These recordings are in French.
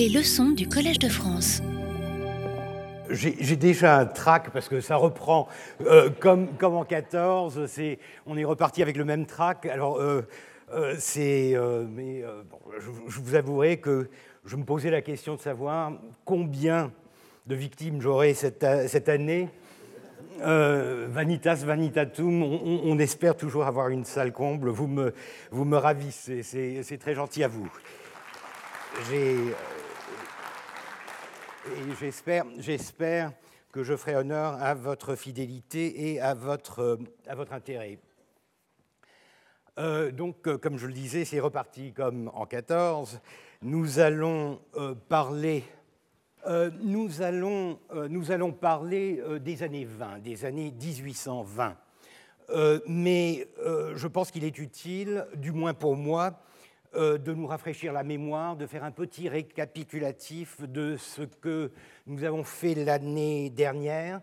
Les leçons du Collège de France. J'ai déjà un trac parce que ça reprend euh, comme, comme en 14. on est reparti avec le même trac. Alors, euh, euh, c'est. mais je, vous avouerai que je me posais la question de savoir combien de victimes j'aurai cette, cette, année. vanitas vanitatum, on, on, espère toujours avoir une salle comble. Vous me, vous me ravissez, c'est très gentil à vous. J'ai j'espère, que je ferai honneur à votre fidélité et à votre, intérêt. Euh, donc, euh, comme je le disais, c'est reparti comme en 14. Nous allons euh, parler, nous allons, nous allons parler des années 20, des années 1820. mais je pense qu'il est utile, du moins pour moi, euh, de nous rafraîchir la mémoire, de faire un petit récapitulatif de ce que nous avons fait l'année dernière,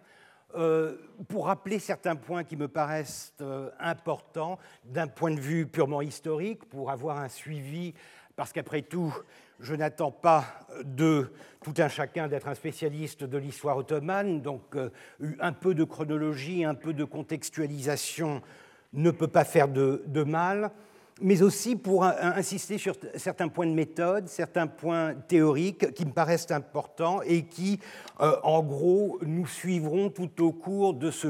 euh, pour rappeler certains points qui me paraissent euh, importants. D'un point de vue purement historique, pour avoir un suivi, parce qu'après tout, je n'attends pas de tout un chacun d'être un spécialiste de l'histoire ottomane, donc un peu de chronologie, un peu de contextualisation ne peut pas faire de mal mais aussi pour insister sur certains points de méthode, certains points théoriques qui me paraissent importants et qui, euh, en gros, nous suivront tout au cours de ce,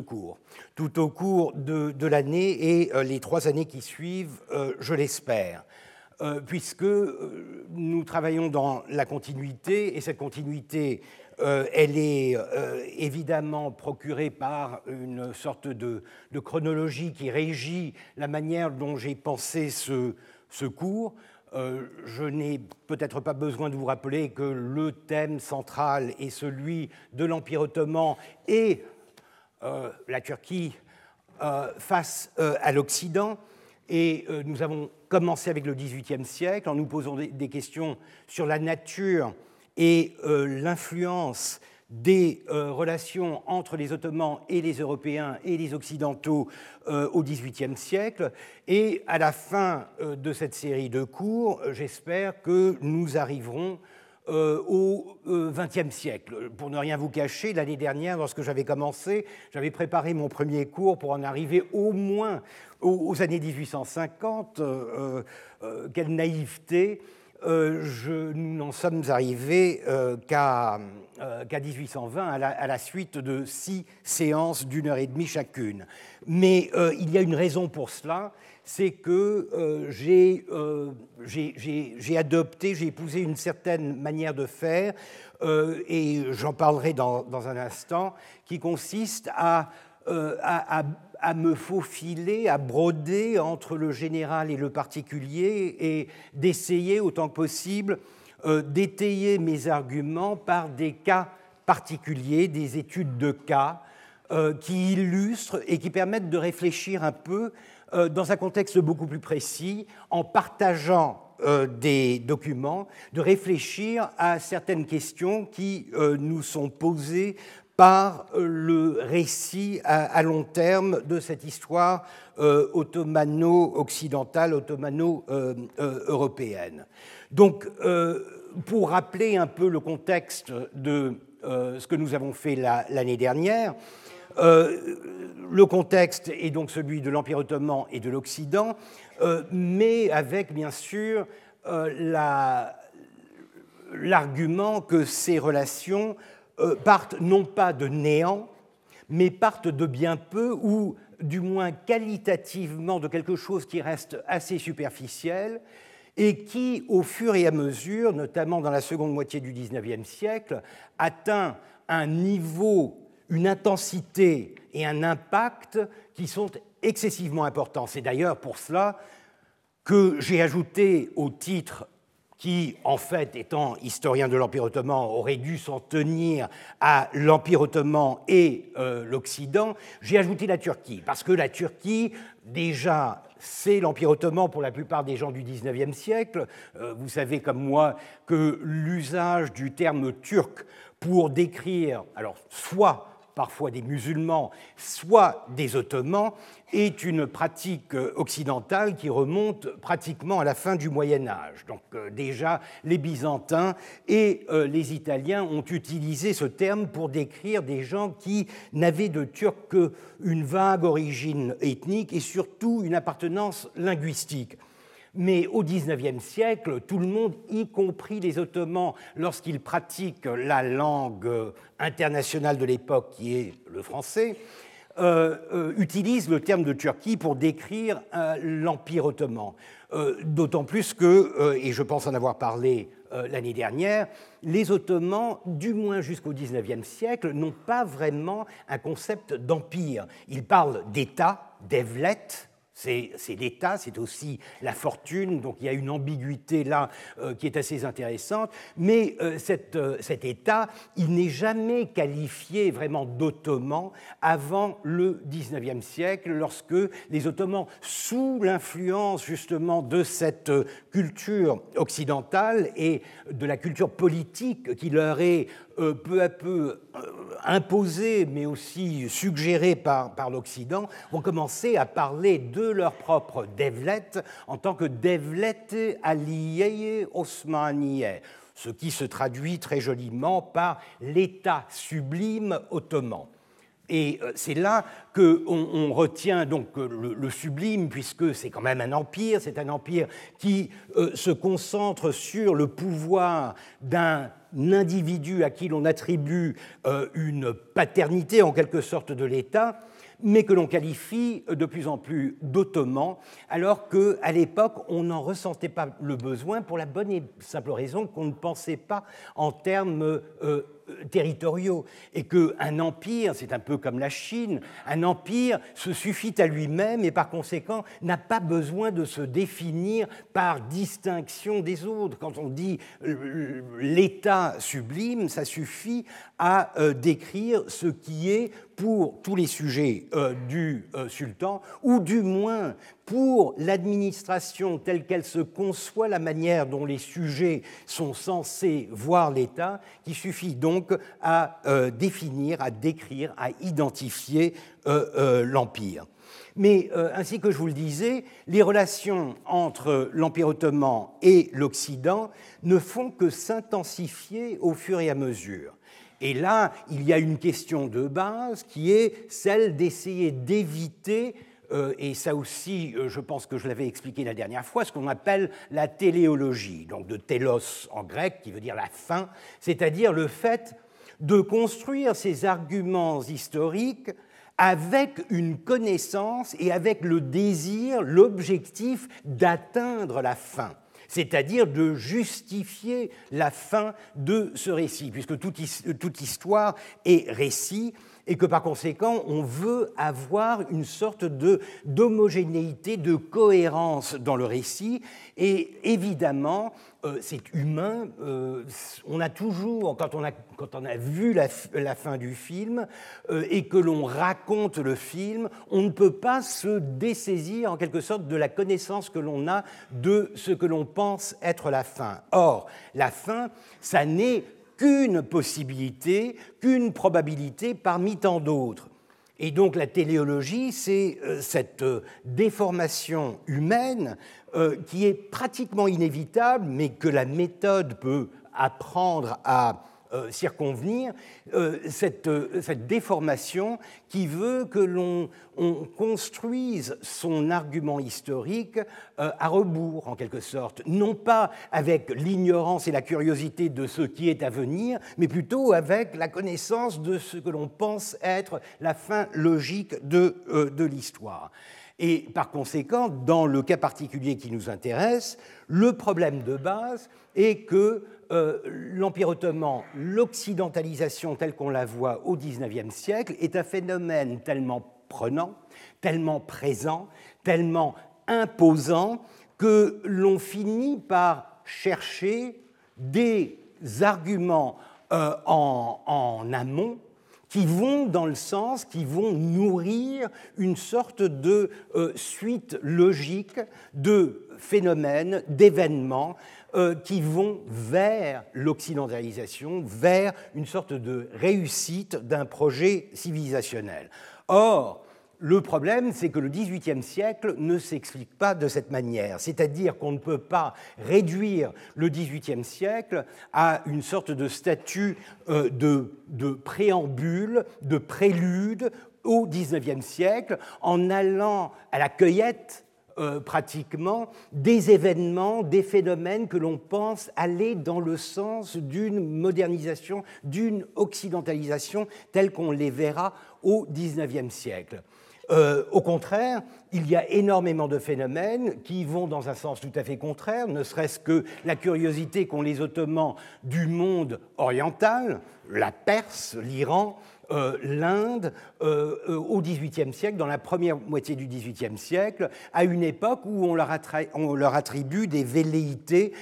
cours, tout au cours de, l'année et euh, les trois années qui suivent, euh, je l'espère. puisque nous travaillons dans la continuité, et cette continuité euh, elle est euh, évidemment procurée par une sorte de, chronologie qui régit la manière dont j'ai pensé ce, cours. Euh, je n'ai peut-être pas besoin de vous rappeler que le thème central est celui de l'Empire ottoman et la Turquie face à l'Occident. Et nous avons commencé avec le XVIIIe siècle en nous posant des questions sur la nature et euh, l'influence des euh, relations entre les Ottomans et les Européens et les Occidentaux euh, au XVIIIe siècle. Et à la fin de cette série de cours, j'espère que nous arriverons au XXe siècle. Pour ne rien vous cacher, l'année dernière, lorsque j'avais commencé, j'avais préparé mon premier cours pour en arriver au moins aux, années 1850. quelle naïveté euh, nous n'en sommes arrivés euh, qu'à 1820, euh, à la, suite de six séances d'une heure et demie chacune. Mais il y a une raison pour cela, c'est que j'ai adopté, j'ai épousé une certaine manière de faire, et j'en parlerai dans, un instant, qui consiste à à me faufiler, à broder entre le général et le particulier et d'essayer autant que possible euh, d'étayer mes arguments par des cas particuliers, des études de cas euh, qui illustrent et qui permettent de réfléchir un peu euh, dans un contexte beaucoup plus précis, en partageant des documents, de réfléchir à certaines questions qui nous sont posées par euh, le récit à, long terme de cette histoire euh, ottomano-occidentale, ottomano-européenne. Donc, euh, pour rappeler un peu le contexte de ce que nous avons fait l'année dernière, le contexte est donc celui de l'Empire ottoman et de l'Occident, mais avec bien sûr l'argument que ces relations euh, partent non pas de néant, mais partent de bien peu, ou du moins qualitativement de quelque chose qui reste assez superficiel, et qui, au fur et à mesure, notamment dans la seconde moitié du XIXe siècle, atteint un niveau, une intensité et un impact qui sont excessivement importants. C'est d'ailleurs pour cela que j'ai ajouté au titre qui, en fait, étant historien de l'Empire ottoman, aurait dû s'en tenir à l'Empire ottoman et euh, l'Occident, j'ai ajouté la Turquie, parce que la Turquie, déjà, c'est l'Empire ottoman pour la plupart des gens du XIXe siècle. Euh, vous savez comme moi que l'usage du terme turc pour décrire, alors soit parfois des musulmans, soit des ottomans, est une pratique occidentale qui remonte pratiquement à la fin du Moyen Âge. Donc euh, déjà, les Byzantins et euh, les Italiens ont utilisé ce terme pour décrire des gens qui n'avaient de turc qu'une vague origine ethnique et surtout une appartenance linguistique. Mais au XIXe siècle, tout le monde, y compris les Ottomans, lorsqu'ils pratiquent la langue internationale de l'époque, qui est le français, euh, euh, utilise le terme de Turquie pour décrire euh, l'Empire ottoman. D'autant plus que, et je pense en avoir parlé l'année dernière, les Ottomans, du moins jusqu'au XIXe siècle, n'ont pas vraiment un concept d'empire. Ils parlent d'État, devlet, c'est l'État, c'est aussi la fortune, donc il y a une ambiguïté là euh, qui est assez intéressante. Mais euh, euh, cet État, il n'est jamais qualifié vraiment d'ottoman avant le XIXe siècle, lorsque les Ottomans, sous l'influence justement de cette culture occidentale et de la culture politique qui leur est peu à peu euh, imposés, mais aussi suggérés par, l'Occident, vont commencer à parler de leur propre devlet en tant que devlet allié osmaniye, ce qui se traduit très joliment par l'État sublime ottoman. Et euh, c'est là qu'on on retient donc le, sublime, puisque c'est quand même un empire, c'est un empire qui se concentre sur le pouvoir d'un individu à qui l'on attribue euh, une paternité en quelque sorte de l'État, mais que l'on qualifie de plus en plus d'ottoman, alors qu'à l'époque, on n'en ressentait pas le besoin pour la bonne et simple raison qu'on ne pensait pas en termes euh, territoriaux et qu'un empire, c'est un peu comme la Chine, un empire se suffit à lui-même et par conséquent n'a pas besoin de se définir par distinction des autres. Quand on dit euh, l'État sublime, ça suffit à euh, décrire ce qui est pour tous les sujets euh, du sultan, ou du moins pour l'administration telle qu'elle se conçoit, la manière dont les sujets sont censés voir l'État, qui suffit donc à euh, définir, à décrire, à identifier euh, euh, l'Empire. Mais ainsi que je vous le disais, les relations entre l'Empire ottoman et l'Occident ne font que s'intensifier au fur et à mesure. Et là, il y a une question de base qui est celle d'essayer d'éviter euh, et ça aussi, euh, je pense que je l'avais expliqué la dernière fois, ce qu'on appelle la téléologie, donc de télos en grec, qui veut dire la fin, c'est-à-dire le fait de construire ces arguments historiques avec une connaissance et avec le désir, l'objectif d'atteindre la fin c'est-à-dire de justifier la fin de ce récit, puisque toute histoire est récit, et que par conséquent, on veut avoir une sorte d'homogénéité, de cohérence dans le récit. Et évidemment, euh, c'est humain. Euh, on a toujours, quand on a, quand on a vu la, fin du film euh, et que l'on raconte le film, on ne peut pas se dessaisir en quelque sorte de la connaissance que l'on a de ce que l'on pense être la fin. Or, la fin, ça n'est qu'une possibilité, qu'une probabilité parmi tant d'autres. Et donc la téléologie, c'est cette déformation humaine euh, qui est pratiquement inévitable, mais que la méthode peut apprendre à euh, circonvenir euh, cette, cette, déformation qui veut que l'on construise son argument historique à rebours, en quelque sorte, non pas avec l'ignorance et la curiosité de ce qui est à venir, mais plutôt avec la connaissance de ce que l'on pense être la fin logique de, de l'histoire. Et par conséquent, dans le cas particulier qui nous intéresse, le problème de base est que euh, l'Empire ottoman, l'occidentalisation telle qu'on la voit au XIXe siècle, est un phénomène tellement prenant, tellement présent, tellement imposant, que l'on finit par chercher des arguments euh, en, amont qui vont dans le sens, qui vont nourrir une sorte de euh, suite logique de phénomènes, d'événements euh, qui vont vers l'occidentalisation, vers une sorte de réussite d'un projet civilisationnel. Or, le problème, c'est que le XVIIIe siècle ne s'explique pas de cette manière, c'est-à-dire qu'on ne peut pas réduire le XVIIIe siècle à une sorte de statut euh, de, préambule, de prélude au XIXe siècle, en allant à la cueillette euh, pratiquement des événements, des phénomènes que l'on pense aller dans le sens d'une modernisation, d'une occidentalisation telle qu'on les verra au XIXe siècle. Euh, au contraire, il y a énormément de phénomènes qui vont dans un sens tout à fait contraire, ne serait-ce que la curiosité qu'ont les Ottomans du monde oriental, la Perse, l'Iran, euh, l'Inde euh, au XVIIIe siècle, dans la première moitié du XVIIIe siècle, à une époque où on leur, on leur attribue des velléités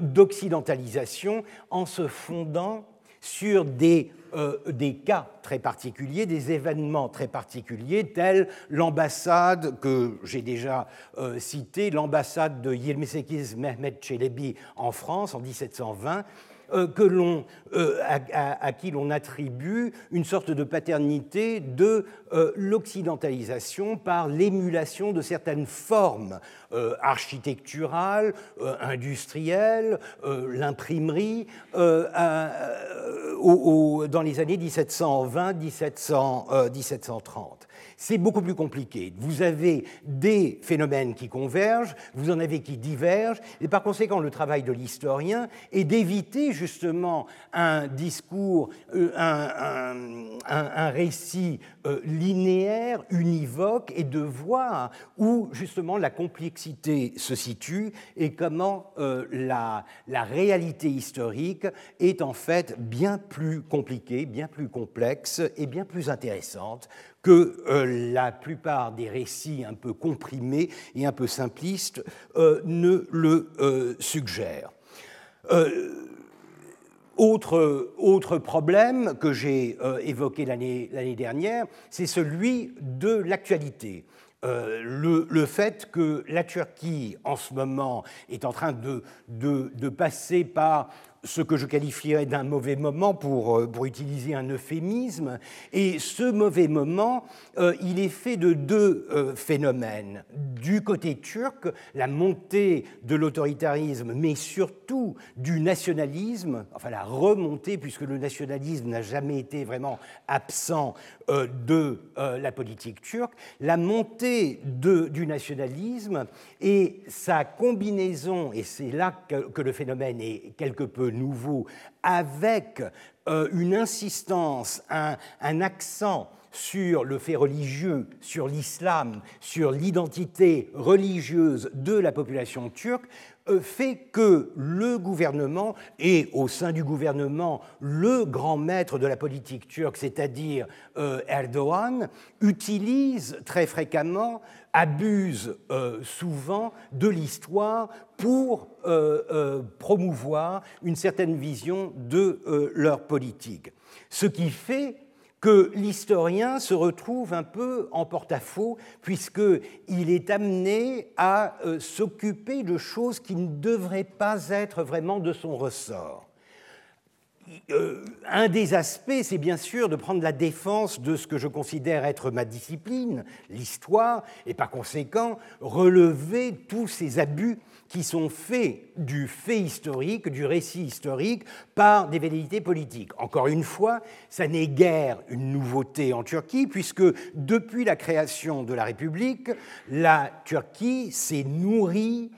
d'occidentalisation en se fondant sur des, euh, des, cas très particuliers, des événements très particuliers, tels l'ambassade que j'ai déjà euh, citée, l'ambassade de Yilmisekiz Mehmet Çelebi en France en 1720, euh, que euh, à, qui l'on attribue une sorte de paternité de euh, l'occidentalisation par l'émulation de certaines formes architecturales, industrielles, l'imprimerie, dans les années 1720-1730 c'est beaucoup plus compliqué. Vous avez des phénomènes qui convergent, vous en avez qui divergent, et par conséquent, le travail de l'historien est d'éviter justement un discours, euh, un, récit euh, linéaire, univoque, et de voir où justement la complexité se situe et comment euh, la, la réalité historique est en fait bien plus compliquée, bien plus complexe et bien plus intéressante que euh, la plupart des récits un peu comprimés et un peu simplistes euh, ne le euh, suggèrent. Autre, autre, problème que j'ai évoqué l'année dernière, c'est celui de l'actualité. le, le, fait que la Turquie, en ce moment, est en train de, passer par ce que je qualifierais d'un mauvais moment pour, euh, pour, utiliser un euphémisme. Et ce mauvais moment, euh, il est fait de deux euh, phénomènes. Du côté turc, la montée de l'autoritarisme, mais surtout du nationalisme, enfin la remontée, puisque le nationalisme n'a jamais été vraiment absent de la politique turque, la montée du nationalisme et sa combinaison, et c'est là que, que le phénomène est quelque peu nouveau, avec euh, une insistance, un, accent sur le fait religieux, sur l'islam, sur l'identité religieuse de la population turque, euh, fait que le gouvernement, et au sein du gouvernement, le grand maître de la politique turque, c'est-à-dire euh, Erdogan, utilise très fréquemment abusent euh, souvent de l'histoire pour promouvoir une certaine vision de leur politique. Ce qui fait que l'historien se retrouve un peu en porte-à-faux puisqu'il est amené à s'occuper de choses qui ne devraient pas être vraiment de son ressort. Euh, un des aspects, c'est bien sûr de prendre la défense de ce que je considère être ma discipline, l'histoire, et par conséquent relever tous ces abus qui sont faits du fait historique, du récit historique, par des velléités politiques. Encore une fois, ça n'est guère une nouveauté en Turquie, puisque depuis la création de la République, la Turquie s'est nourrie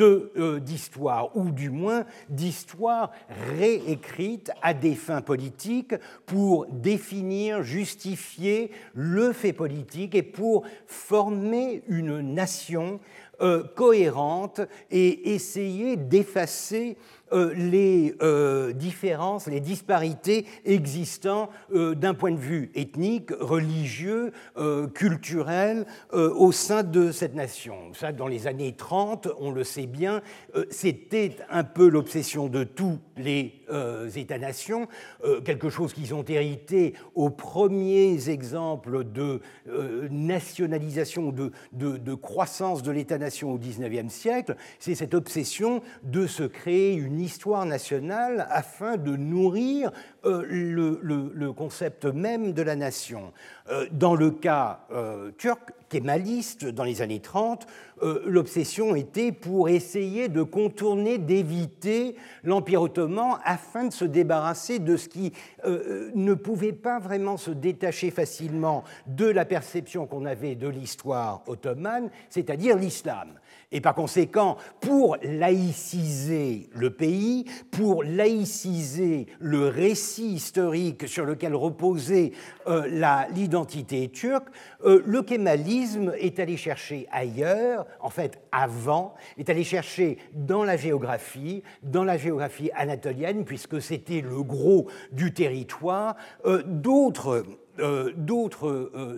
euh, d'histoire, ou du moins d'histoire réécrite à des fins politiques pour définir, justifier le fait politique et pour former une nation euh, cohérente et essayer d'effacer euh, les euh, différences, les disparités existant d'un point de vue ethnique, religieux, culturel au sein de cette nation. Ça, dans les années 30, on le sait bien, c'était un peu l'obsession de tous les États-nations, quelque chose qu'ils ont hérité aux premiers exemples de nationalisation, de, de, de croissance de l'État-nation au XIXe siècle, c'est cette obsession de se créer une histoire nationale afin de nourrir euh, le, concept même de la nation. Euh, dans le cas euh, turc, kémaliste, dans les années 30, l'obsession était pour essayer de contourner, d'éviter l'Empire ottoman afin de se débarrasser de ce qui ne pouvait pas vraiment se détacher facilement de la perception qu'on avait de l'histoire ottomane, c'est-à-dire l'islam. Et par conséquent, pour laïciser le pays, pour laïciser le récit historique sur lequel reposait euh, l'identité turque, euh, le kémalisme est allé chercher ailleurs, en fait avant, est allé chercher dans la géographie, dans la géographie anatolienne, puisque c'était le gros du territoire, euh, d'autres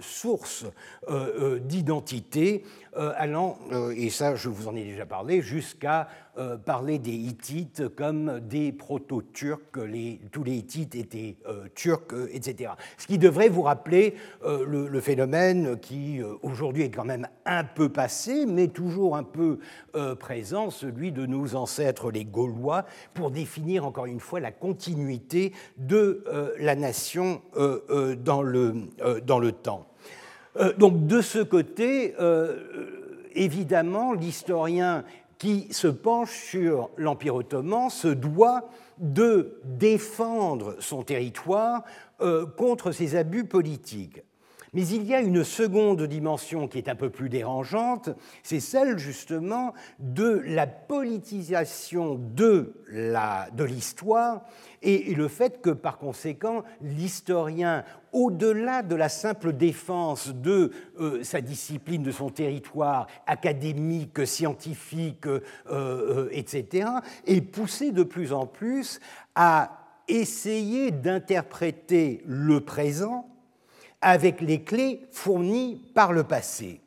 sources d'identité allant, et ça je vous en ai déjà parlé, jusqu'à parler des Hittites comme des proto-turcs, tous les Hittites étaient turcs, etc. Ce qui devrait vous rappeler le, phénomène qui aujourd'hui est quand même un peu passé, mais toujours un peu présent, celui de nos ancêtres les Gaulois, pour définir encore une fois la continuité de la nation dans le, euh, dans le temps. Euh, donc de ce côté, euh, évidemment, l'historien qui se penche sur l'Empire ottoman se doit de défendre son territoire contre ses abus politiques. Mais il y a une seconde dimension qui est un peu plus dérangeante, c'est celle justement de la politisation de l'histoire et le fait que par conséquent l'historien, au-delà de la simple défense de euh, sa discipline, de son territoire académique, scientifique, euh, euh, etc., est poussé de plus en plus à essayer d'interpréter le présent avec les clés fournies par le passé.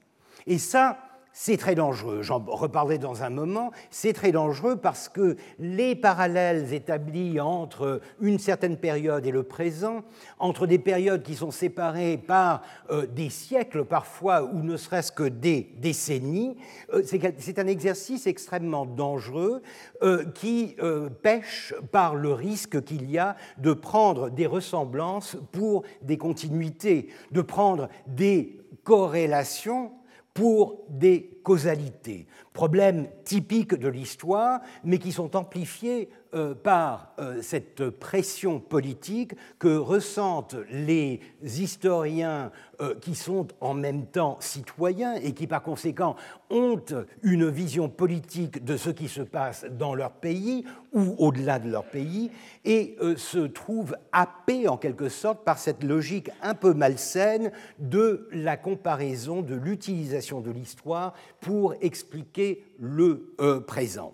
Et ça, c'est très dangereux. J'en reparlerai dans un moment. C'est très dangereux parce que les parallèles établis entre une certaine période et le présent, entre des périodes qui sont séparées par euh, des siècles parfois ou ne serait-ce que des décennies, euh, c'est un exercice extrêmement dangereux euh, qui pêche par le risque qu'il y a de prendre des ressemblances pour des continuités, de prendre des corrélations pour des causalités, problèmes typiques de l'histoire, mais qui sont amplifiés euh, par euh, cette pression politique que ressentent les historiens euh, qui sont en même temps citoyens et qui par conséquent ont une vision politique de ce qui se passe dans leur pays ou au-delà de leur pays et se trouvent happés en quelque sorte par cette logique un peu malsaine de la comparaison, de l'utilisation de l'histoire pour expliquer le présent.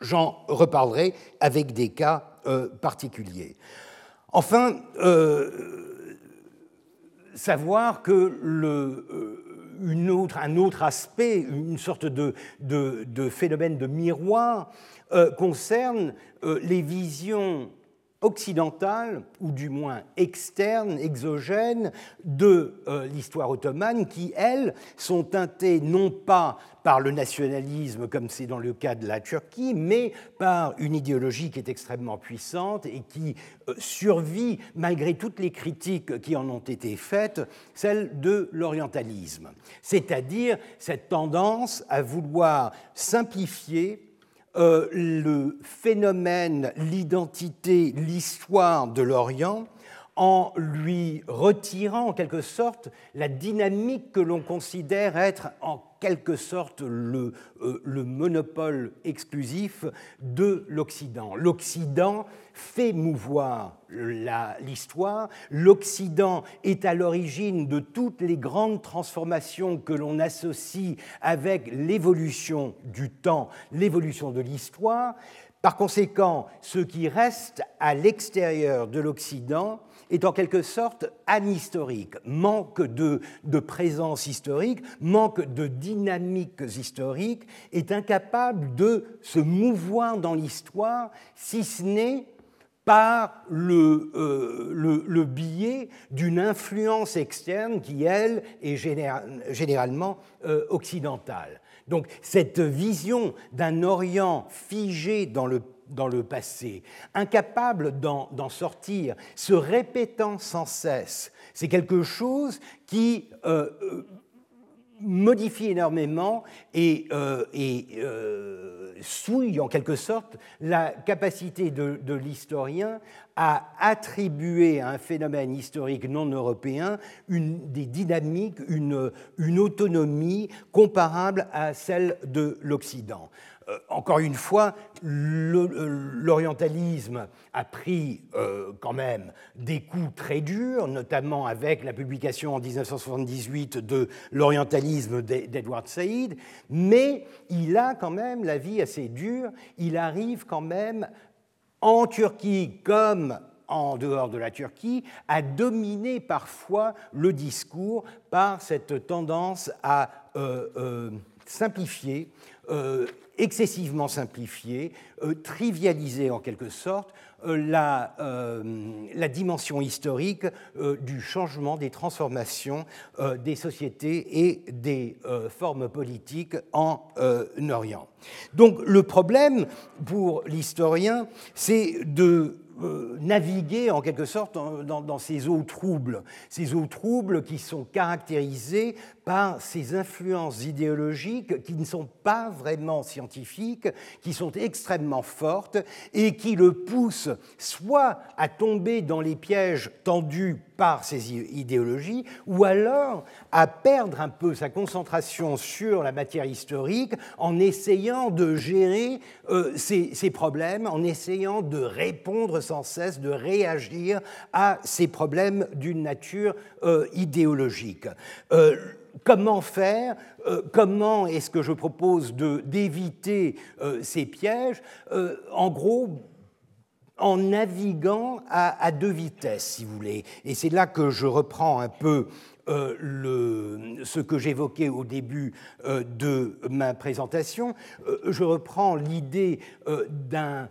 J'en reparlerai avec des cas euh, particuliers. Enfin, euh, savoir que euh, autre, un autre aspect, une sorte de phénomène de miroir, concerne les visions occidentale, ou du moins externe, exogène, de euh, l'histoire ottomane, qui, elles, sont teintées non pas par le nationalisme, comme c'est dans le cas de la Turquie, mais par une idéologie qui est extrêmement puissante et qui euh, survit, malgré toutes les critiques qui en ont été faites, celle de l'orientalisme, c'est-à-dire cette tendance à vouloir simplifier le phénomène, l'identité, l'histoire de l'Orient en lui retirant en quelque sorte la dynamique que l'on considère être en quelque sorte le, euh, le monopole exclusif de l'Occident. L'Occident fait mouvoir l'histoire, l'Occident est à l'origine de toutes les grandes transformations que l'on associe avec l'évolution du temps, l'évolution de l'histoire, Par conséquent, ce qui reste à l'extérieur de l'Occident est en quelque sorte anhistorique, manque de, de, présence historique, manque de dynamiques historiques, est incapable de se mouvoir dans l'histoire, si ce n'est par le, euh, le, le biais d'une influence externe qui, elle, est généralement euh, occidentale. Donc cette vision d'un Orient figé dans le, dans le passé, incapable d'en sortir, se répétant sans cesse, c'est quelque chose qui euh, euh modifie énormément et, euh, souille en quelque sorte la capacité de, l'historien à attribuer à un phénomène historique non européen une, des dynamiques, une autonomie comparable à celle de l'Occident. Euh, encore une fois, euh, l'orientalisme a pris euh, quand même des coups très durs, notamment avec la publication en 1978 de l'orientalisme d'Edward Said, mais il a quand même la vie assez dure. Il arrive quand même en Turquie comme en dehors de la Turquie, à dominer parfois le discours par cette tendance à simplifier excessivement simplifié, euh, trivialisé en quelque sorte euh, la, euh, la, dimension historique du changement, des transformations des sociétés et des formes politiques en Orient. Donc le problème pour l'historien, c'est de euh, naviguer en quelque sorte dans, ces eaux troubles, ces eaux troubles qui sont caractérisées par ces influences idéologiques qui ne sont pas vraiment scientifiques, qui sont extrêmement fortes et qui le poussent soit à tomber dans les pièges tendus par ces idéologies, ou alors à perdre un peu sa concentration sur la matière historique en essayant de gérer euh, ces, problèmes, en essayant de répondre sans cesse, de réagir à ces problèmes d'une nature euh, idéologique. Euh, comment faire Comment est-ce que je propose d'éviter ces pièges En gros, en naviguant à, deux vitesses, si vous voulez. Et c'est là que je reprends un peu euh, le, ce que j'évoquais au début euh, de ma présentation. Euh, je reprends l'idée d'un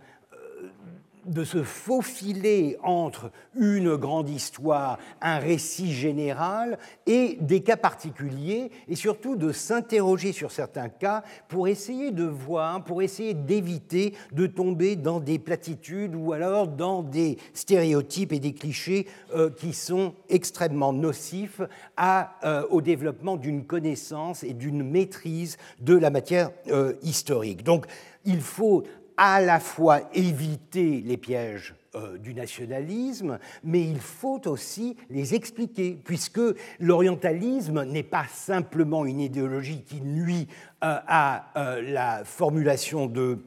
de se faufiler entre une grande histoire, un récit général et des cas particuliers, et surtout de s'interroger sur certains cas pour essayer de voir, pour essayer d'éviter de tomber dans des platitudes ou alors dans des stéréotypes et des clichés euh, qui sont extrêmement nocifs euh, au développement d'une connaissance et d'une maîtrise de la matière euh, historique. Donc, il faut à la fois éviter les pièges euh, du nationalisme, mais il faut aussi les expliquer, puisque l'orientalisme n'est pas simplement une idéologie qui nuit euh, à euh, la formulation de,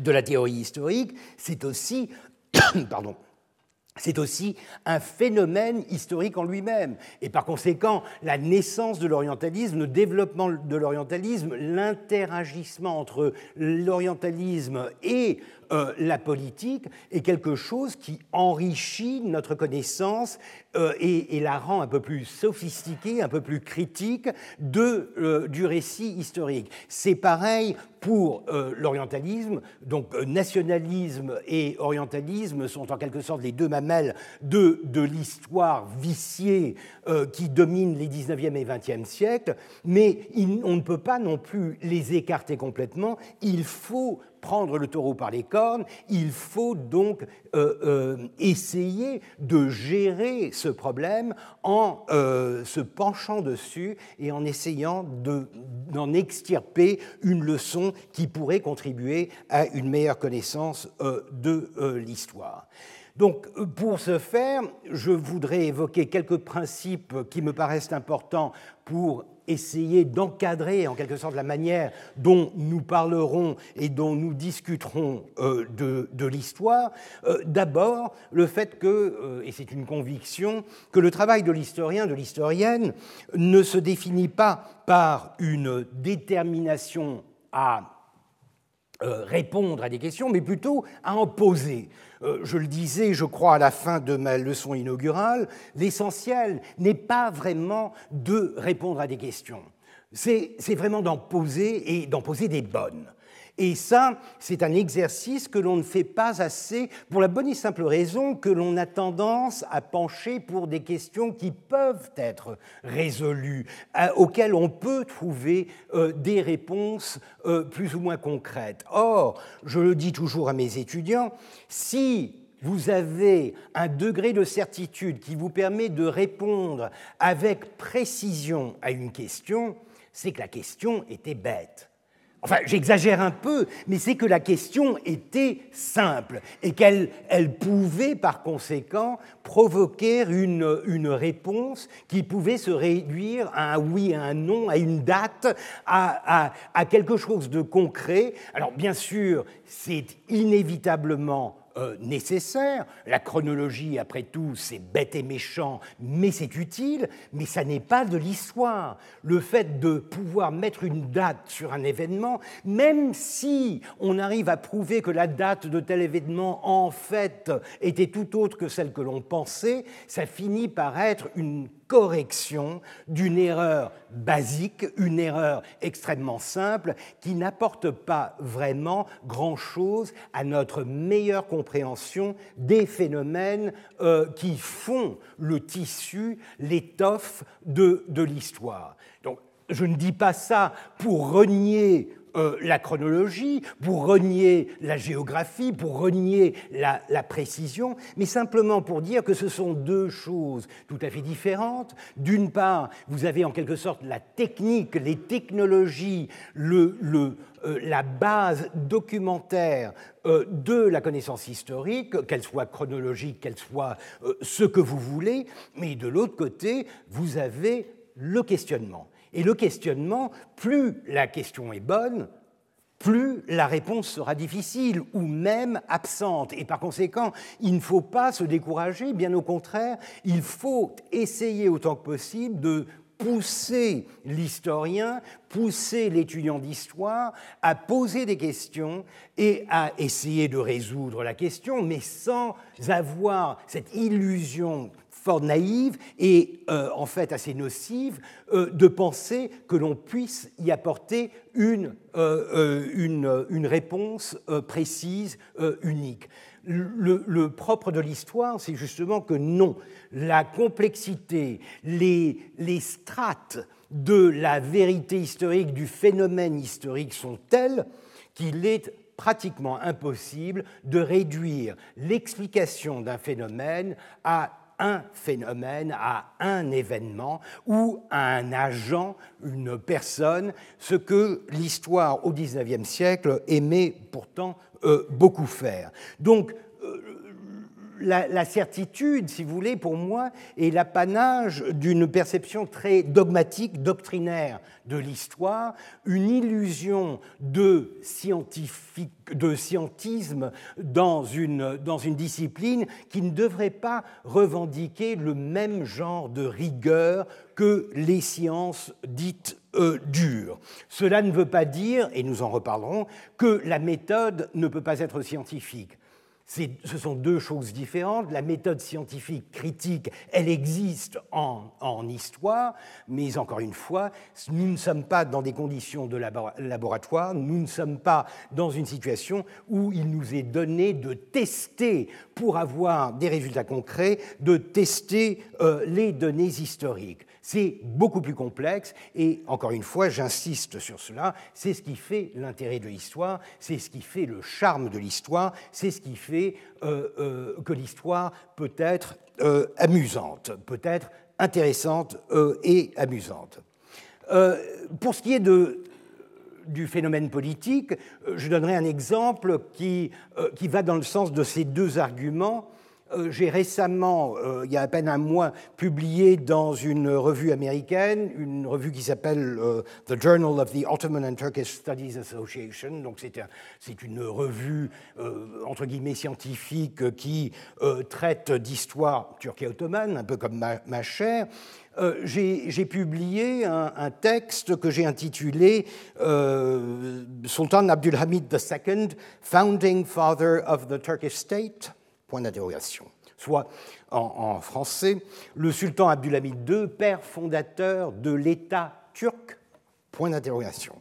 de la théorie historique, c'est aussi pardon, c'est aussi un phénomène historique en lui-même. Et par conséquent, la naissance de l'orientalisme, le développement de l'orientalisme, l'interagissement entre l'orientalisme et euh, la politique est quelque chose qui enrichit notre connaissance euh, et, la rend un peu plus sophistiquée, un peu plus critique euh, du récit historique. C'est pareil pour l'orientalisme, donc nationalisme et orientalisme sont en quelque sorte les deux mamelles de, de l'histoire viciée qui domine les 19e et 20e siècles, mais on ne peut pas non plus les écarter complètement, il faut prendre le taureau par les cornes, il faut donc euh, euh, essayer de gérer ce problème en euh, se penchant dessus et en essayant d'en extirper une leçon qui pourrait contribuer à une meilleure connaissance de l'histoire. Donc, pour ce faire, je voudrais évoquer quelques principes qui me paraissent importants pour essayer d'encadrer en quelque sorte la manière dont nous parlerons et dont nous discuterons euh, de, l'histoire. Euh, d'abord, le fait que, euh, et c'est une conviction, que le travail de l'historien, de l'historienne, ne se définit pas par une détermination à euh, répondre à des questions, mais plutôt à en poser. Euh, je le disais, je crois, à la fin de ma leçon inaugurale, l'essentiel n'est pas vraiment de répondre à des questions, c'est vraiment d'en poser et d'en poser des bonnes. Et ça, c'est un exercice que l'on ne fait pas assez pour la bonne et simple raison que l'on a tendance à pencher pour des questions qui peuvent être résolues, auxquelles on peut trouver euh, des réponses euh, plus ou moins concrètes. Or, je le dis toujours à mes étudiants, si vous avez un degré de certitude qui vous permet de répondre avec précision à une question, c'est que la question était bête. Enfin, j'exagère un peu, mais c'est que la question était simple et qu'elle elle pouvait par conséquent provoquer une, une, réponse qui pouvait se réduire à un oui, à un non, à une date, à, à, à quelque chose de concret. Alors bien sûr, c'est inévitablement euh, nécessaire. La chronologie, après tout, c'est bête et méchant, mais c'est utile, mais ça n'est pas de l'histoire. Le fait de pouvoir mettre une date sur un événement, même si on arrive à prouver que la date de tel événement, en fait, était tout autre que celle que l'on pensait, ça finit par être une correction d'une erreur basique, une erreur extrêmement simple qui n'apporte pas vraiment grand-chose à notre meilleure compréhension des phénomènes euh, qui font le tissu, l'étoffe de, de l'histoire. Donc, je ne dis pas ça pour renier euh, la chronologie, pour renier la géographie, pour renier la, précision, mais simplement pour dire que ce sont deux choses tout à fait différentes. D'une part, vous avez en quelque sorte la technique, les technologies, euh, la base documentaire euh, de la connaissance historique, qu'elle soit chronologique, qu'elle soit ce que vous voulez, mais de l'autre côté, vous avez le questionnement. Et le questionnement, plus la question est bonne, plus la réponse sera difficile ou même absente. Et par conséquent, il ne faut pas se décourager, bien au contraire, il faut essayer autant que possible de pousser l'historien, pousser l'étudiant d'histoire à poser des questions et à essayer de résoudre la question, mais sans avoir cette illusion fort naïve et euh, en fait assez nocive euh, de penser que l'on puisse y apporter une, euh, une, réponse précise, unique. Le, le, propre de l'histoire, c'est justement que non, la complexité, les, les strates de la vérité historique, du phénomène historique sont telles qu'il est pratiquement impossible de réduire l'explication d'un phénomène à un phénomène, à un événement ou à un agent, une personne, ce que l'histoire au XIXe siècle aimait pourtant euh, beaucoup faire. La, certitude, si vous voulez, pour moi, est l'apanage d'une perception très dogmatique, doctrinaire de l'histoire, une illusion de, scientifique, de scientisme dans une, dans une discipline qui ne devrait pas revendiquer le même genre de rigueur que les sciences dites euh, dures. Cela ne veut pas dire, et nous en reparlerons, que la méthode ne peut pas être scientifique ce sont deux choses différentes. La méthode scientifique critique, elle existe en, histoire, mais encore une fois, nous ne sommes pas dans des conditions de laboratoire, nous ne sommes pas dans une situation où il nous est donné de tester, pour avoir des résultats concrets, de tester euh, les données historiques. C'est beaucoup plus complexe et, encore une fois, j'insiste sur cela, c'est ce qui fait l'intérêt de l'histoire, c'est ce qui fait le charme de l'histoire, c'est ce qui fait euh, euh, que l'histoire peut être euh, amusante, peut être intéressante et amusante. pour ce qui est du phénomène politique, je donnerai un exemple qui, qui va dans le sens de ces deux arguments j'ai récemment, euh, il y a à peine un mois, publié dans une revue américaine, une revue qui s'appelle euh, The Journal of the Ottoman and Turkish Studies Association. Donc c'est une revue entre guillemets scientifique qui traite d'histoire turque et ottomane, un peu comme ma, ma chaire. j'ai publié un, texte que j'ai intitulé Sultan Abdulhamid II, Founding Father of the Turkish State point d'interrogation. Soit, en, français, le sultan Abdulhamid II, père fondateur de l'État turc, point d'interrogation.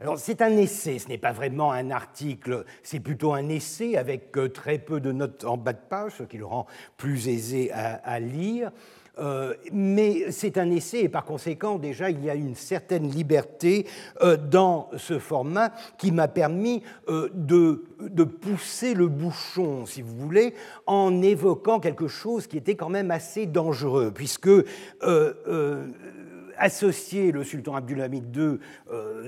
Alors c'est un essai, ce n'est pas vraiment un article, c'est plutôt un essai avec euh, très peu de notes en bas de page, ce qui le rend plus aisé à lire. Euh, mais c'est un essai et par conséquent, déjà, il y a une certaine liberté euh, dans ce format qui m'a permis euh, de, pousser le bouchon, si vous voulez, en évoquant quelque chose qui était quand même assez dangereux, puisque associer le sultan Abdulhamid II,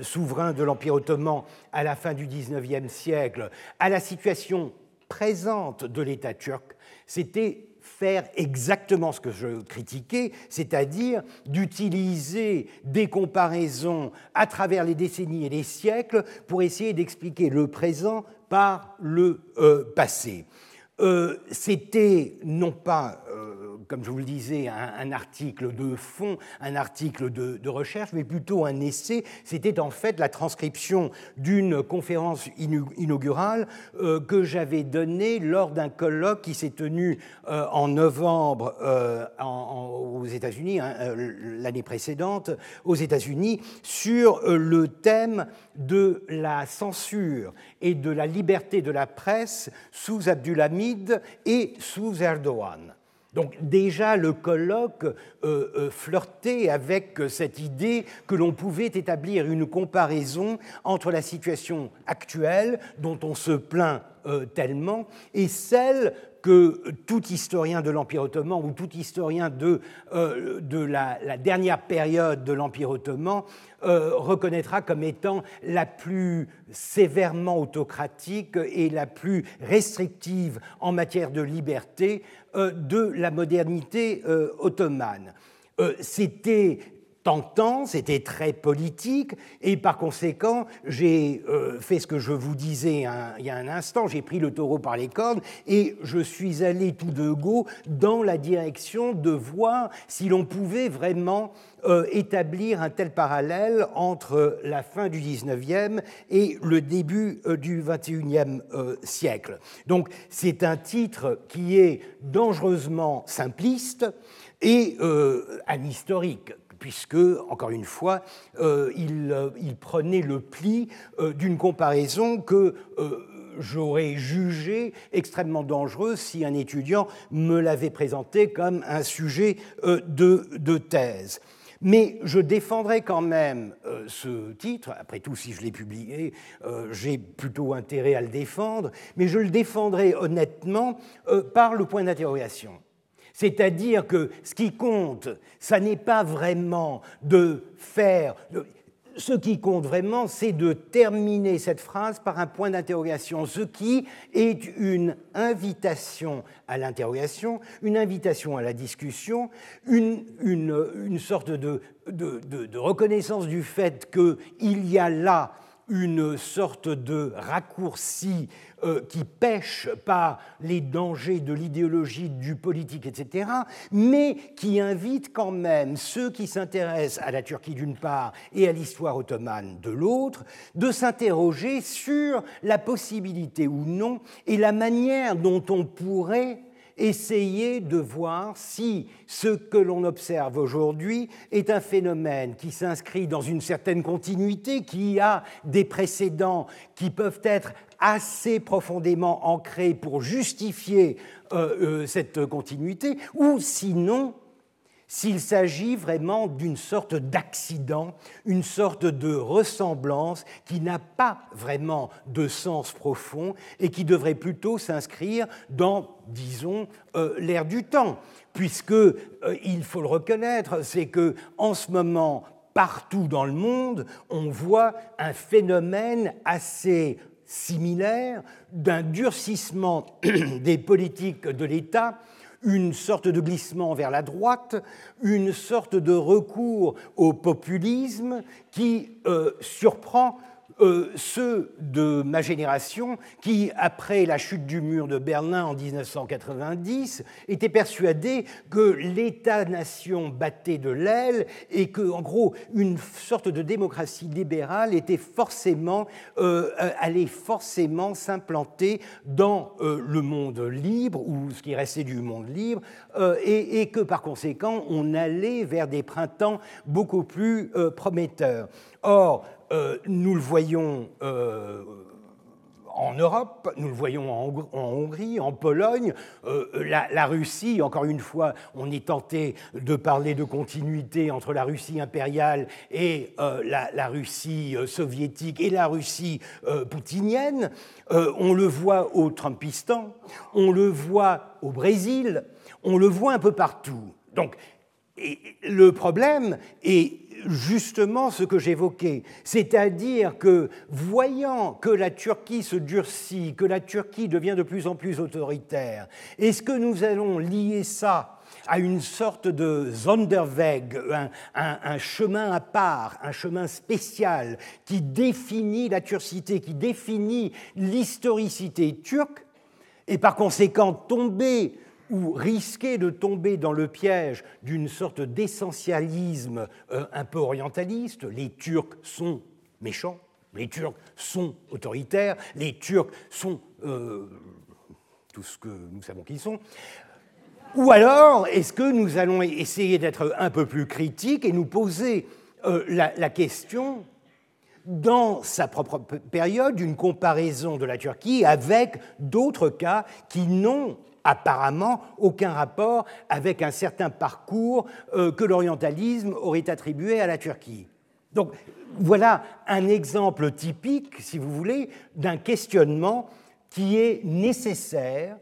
souverain de l'Empire ottoman à la fin du XIXe siècle, à la situation présente de l'État turc, c'était faire exactement ce que je critiquais, c'est-à-dire d'utiliser des comparaisons à travers les décennies et les siècles pour essayer d'expliquer le présent par le euh, passé. Euh, c'était non pas, comme je vous le disais, un, article de fond, un article de, recherche, mais plutôt un essai. C'était en fait la transcription d'une conférence inaugurale euh, que j'avais donnée lors d'un colloque qui s'est tenu en novembre aux États-Unis, hein, l'année précédente, aux États-Unis, sur le thème de la censure et de la liberté de la presse sous Abdulhamid et sous Erdogan. Donc déjà, le colloque euh, euh, flirtait avec cette idée que l'on pouvait établir une comparaison entre la situation actuelle, dont on se plaint euh, tellement, et celle que tout historien de l'Empire ottoman ou tout historien de, de la, dernière période de l'Empire ottoman euh, reconnaîtra comme étant la plus sévèrement autocratique et la plus restrictive en matière de liberté euh, de la modernité euh, ottomane. C'était tentant, c'était très politique, et par conséquent, j'ai euh, fait ce que je vous disais il y a un instant, j'ai pris le taureau par les cornes, et je suis allé tout de go dans la direction de voir si l'on pouvait vraiment euh, établir un tel parallèle entre la fin du 19e et le début euh, du 21e siècle. Donc c'est un titre qui est dangereusement simpliste et anhistorique puisque, encore une fois, euh, euh, il, prenait le pli euh, d'une comparaison que j'aurais jugé extrêmement dangereuse si un étudiant me l'avait présenté comme un sujet de, thèse. Mais je défendrai quand même ce titre, après tout si je l'ai publié, j'ai plutôt intérêt à le défendre, mais je le défendrai honnêtement par le point d'interrogation. C'est-à-dire que ce qui compte, ça n'est pas vraiment de faire... Ce qui compte vraiment, c'est de terminer cette phrase par un point d'interrogation, ce qui est une invitation à l'interrogation, une invitation à la discussion, une, une, sorte de, de, de, reconnaissance du fait qu'il y a là une sorte de raccourci euh, qui pêche par les dangers de l'idéologie, du politique, etc., mais qui invite quand même ceux qui s'intéressent à la Turquie d'une part et à l'histoire ottomane de l'autre, de s'interroger sur la possibilité ou non et la manière dont on pourrait essayer de voir si ce que l'on observe aujourd'hui est un phénomène qui s'inscrit dans une certaine continuité, qui a des précédents qui peuvent être assez profondément ancrés pour justifier euh, euh, cette continuité, ou sinon s'il s'agit vraiment d'une sorte d'accident, une sorte de ressemblance qui n'a pas vraiment de sens profond et qui devrait plutôt s'inscrire dans, disons, euh, l'ère du temps, puisque euh, il faut le reconnaître, c'est que en ce moment partout dans le monde, on voit un phénomène assez similaire d'un durcissement des politiques de l'État une sorte de glissement vers la droite, une sorte de recours au populisme qui euh, surprend euh, ceux de ma génération qui, après la chute du mur de Berlin en 1990, étaient persuadés que l'État-nation battait de l'aile et que, en gros, une sorte de démocratie libérale était forcément, euh, allait forcément s'implanter dans euh, le monde libre ou ce qui restait du monde libre, et, et, que par conséquent, on allait vers des printemps beaucoup plus prometteurs. Or, euh, nous le voyons euh, en Europe, nous le voyons en, Hongrie, en Pologne, euh, la, Russie, encore une fois, on est tenté de parler de continuité entre la Russie impériale et la, Russie soviétique et la Russie poutinienne. on le voit au Trumpistan, on le voit au Brésil, on le voit un peu partout. Donc, le problème est justement ce que j'évoquais, c'est-à-dire que voyant que la Turquie se durcit, que la Turquie devient de plus en plus autoritaire, est-ce que nous allons lier ça à une sorte de Sonderweg, un, chemin à part, un chemin spécial qui définit la turcité, qui définit l'historicité turque, et par conséquent tomber ou risquer de tomber dans le piège d'une sorte d'essentialisme euh, un peu orientaliste. Les Turcs sont méchants, les Turcs sont autoritaires, les Turcs sont euh, tout ce que nous savons qu'ils sont. Ou alors, est-ce que nous allons essayer d'être un peu plus critiques et nous poser euh, la, la question dans sa propre période d'une comparaison de la Turquie avec d'autres cas qui n'ont apparemment aucun rapport avec un certain parcours euh, que l'orientalisme aurait attribué à la Turquie. Donc voilà un exemple typique, si vous voulez, d'un questionnement qui est nécessaire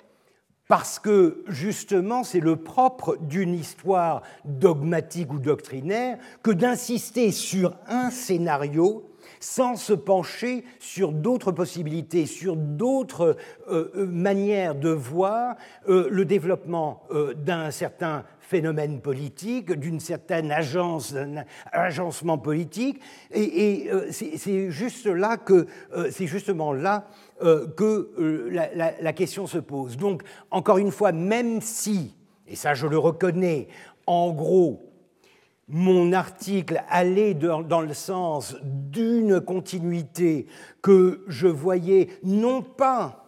parce que justement c'est le propre d'une histoire dogmatique ou doctrinaire que d'insister sur un scénario sans se pencher sur d'autres possibilités, sur d'autres euh, euh, manières de voir euh, le développement d'un certain phénomène politique, d'une certaine agence, d'un agencement politique, et, c'est justement là que la, question se pose. Donc, encore une fois, même si, et ça je le reconnais, en gros, mon article allait dans, le sens d'une continuité que je voyais non pas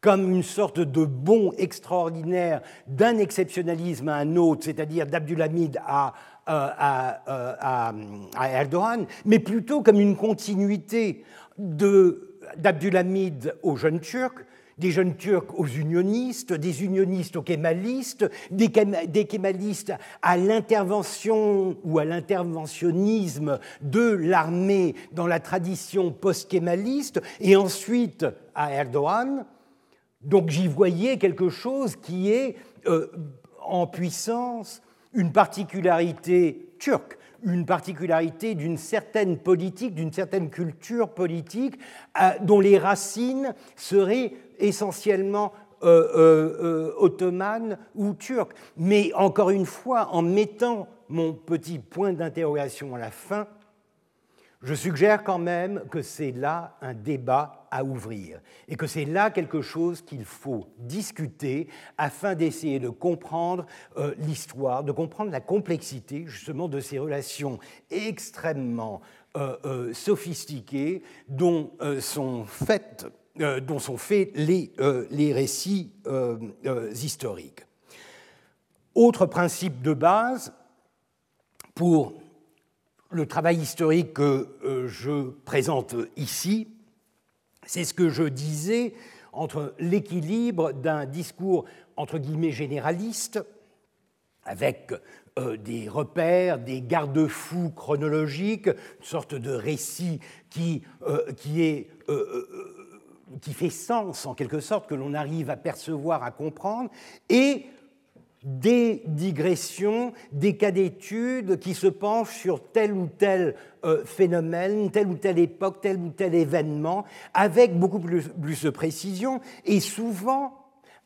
comme une sorte de bond extraordinaire d'un exceptionnalisme à un autre, c'est-à-dire d'Abdulhamid à, à, Erdogan, mais plutôt comme une continuité d'Abdulhamid aux jeunes Turcs, des jeunes Turcs aux unionistes, des unionistes aux kémalistes, des, kémalistes à l'intervention ou à l'interventionnisme de l'armée dans la tradition post-kémaliste, et ensuite à Erdogan. Donc j'y voyais quelque chose qui est euh, en puissance une particularité turque une particularité d'une certaine politique, d'une certaine culture politique, euh, dont les racines seraient essentiellement euh, euh, euh, ottomane ou turque. Mais encore une fois, en mettant mon petit point d'interrogation à la fin, je suggère quand même que c'est là un débat à ouvrir et que c'est là quelque chose qu'il faut discuter afin d'essayer de comprendre l'histoire, de comprendre la complexité justement de ces relations extrêmement sophistiquées dont sont faites euh, dont sont faits les, euh, récits euh, historiques. Autre principe de base pour le travail historique que je présente ici, c'est ce que je disais entre l'équilibre d'un discours entre guillemets généraliste, avec des repères, des garde-fous chronologiques, une sorte de récit qui est qui fait sens en quelque sorte, que l'on arrive à percevoir, à comprendre, et des digressions, des cas d'études qui se penchent sur tel ou tel euh, phénomène, telle ou telle époque, tel ou tel événement, avec beaucoup plus, de précision et souvent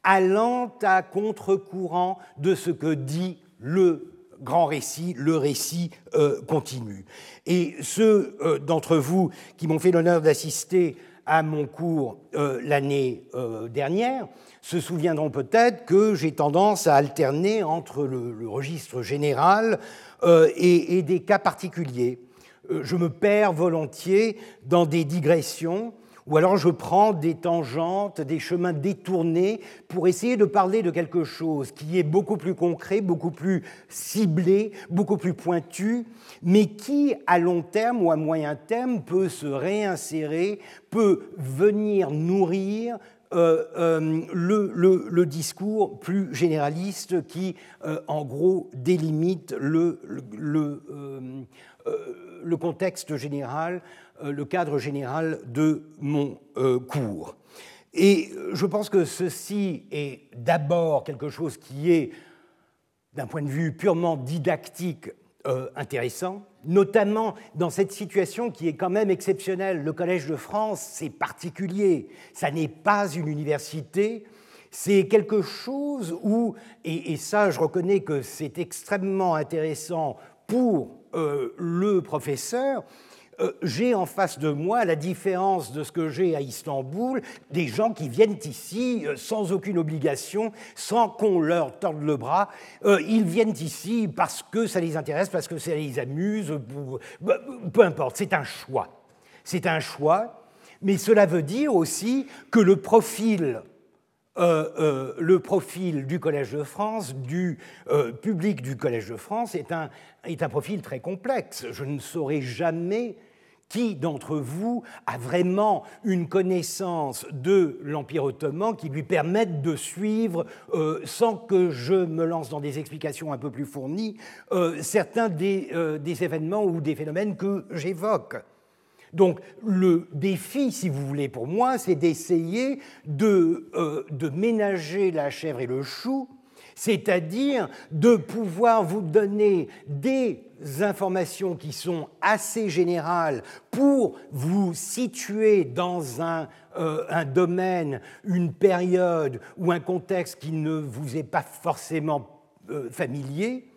allant à contre-courant de ce que dit le grand récit, le récit euh, continu. Et ceux euh, d'entre vous qui m'ont fait l'honneur d'assister à mon cours l'année dernière se souviendront peut-être que j'ai tendance à alterner entre le, registre général euh, et, des cas particuliers. Euh, je me perds volontiers dans des digressions ou alors je prends des tangentes, des chemins détournés pour essayer de parler de quelque chose qui est beaucoup plus concret, beaucoup plus ciblé, beaucoup plus pointu, mais qui, à long terme ou à moyen terme, peut se réinsérer, peut venir nourrir euh, euh, le, discours plus généraliste qui, euh, en gros, délimite le, le contexte général, le cadre général de mon cours. Et je pense que ceci est d'abord quelque chose qui est, d'un point de vue purement didactique, intéressant, notamment dans cette situation qui est quand même exceptionnelle. Le Collège de France, c'est particulier. Ça n'est pas une université. C'est quelque chose où, et, ça je reconnais que c'est extrêmement intéressant pour euh, le professeur, euh, j'ai en face de moi, la différence de ce que j'ai à Istanbul, des gens qui viennent ici euh, sans aucune obligation, sans qu'on leur torde le bras. Euh, ils viennent ici parce que ça les intéresse, parce que ça les amuse, bah, peu importe, c'est un choix. C'est un choix, mais cela veut dire aussi que le profil le profil du Collège de France, du public du Collège de France, est un, est un profil très complexe. Je ne saurais jamais qui d'entre vous a vraiment une connaissance de l'Empire ottoman qui lui permette de suivre, euh, sans que je me lance dans des explications un peu plus fournies, euh, certains des, euh, des, événements ou des phénomènes que j'évoque. Donc le défi, si vous voulez, pour moi, c'est d'essayer de, de ménager la chèvre et le chou c'est-à-dire de pouvoir vous donner des informations qui sont assez générales pour vous situer dans un, euh, domaine, une période ou un contexte qui ne vous est pas forcément euh, familier,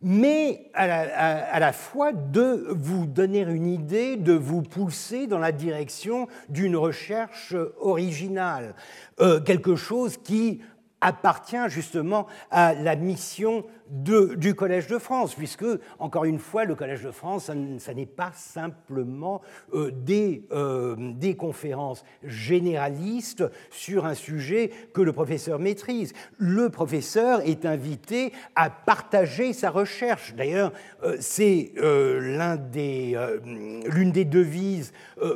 mais à la, fois de vous donner une idée, de vous pousser dans la direction d'une recherche originale, euh, quelque chose qui appartient justement à la mission du Collège de France, puisque, encore une fois, le Collège de France, ça, n'est pas simplement euh, des, euh, des, conférences généralistes sur un sujet que le professeur maîtrise. Le professeur est invité à partager sa recherche. D'ailleurs, euh, c'est l'une des, devises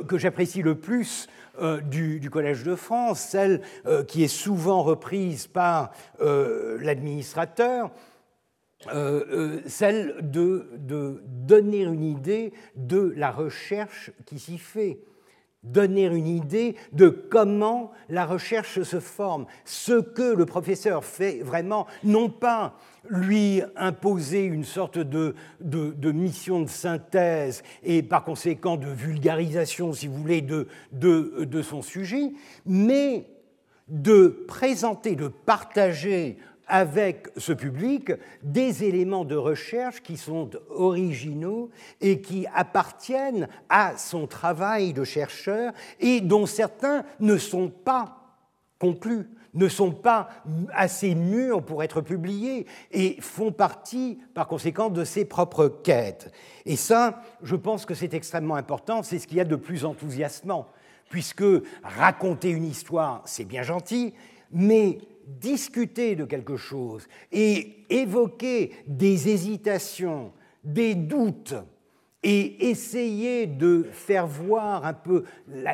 que j'apprécie le plus du, Collège de France, celle qui est souvent reprise par l'administrateur, euh, euh, celle de, donner une idée de la recherche qui s'y fait, donner une idée de comment la recherche se forme, ce que le professeur fait vraiment, non pas lui imposer une sorte de, mission de synthèse et par conséquent de vulgarisation, si vous voulez, de son sujet, mais de présenter, de partager avec ce public des éléments de recherche qui sont originaux et qui appartiennent à son travail de chercheur et dont certains ne sont pas conclus, ne sont pas assez mûrs pour être publiés et font partie, par conséquent, de ses propres quêtes. Et ça, je pense que c'est extrêmement important, c'est ce qu'il y a de plus enthousiasmant, puisque raconter une histoire, c'est bien gentil, mais discuter de quelque chose et évoquer des hésitations, des doutes, et essayer de faire voir un peu euh,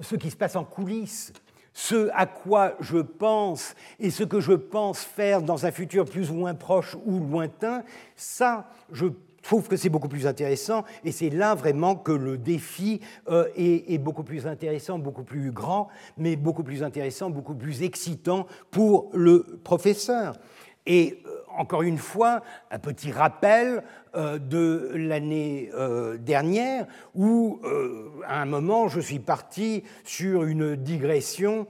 ce qui se passe en coulisses, ce à quoi je pense et ce que je pense faire dans un futur plus ou moins proche ou lointain, ça, je trouve que c'est beaucoup plus intéressant et c'est là vraiment que le défi euh, est, beaucoup plus intéressant, beaucoup plus grand, mais beaucoup plus intéressant, beaucoup plus excitant pour le professeur. Et encore une fois, un petit rappel de l'année dernière où, à un moment, je suis parti sur une digression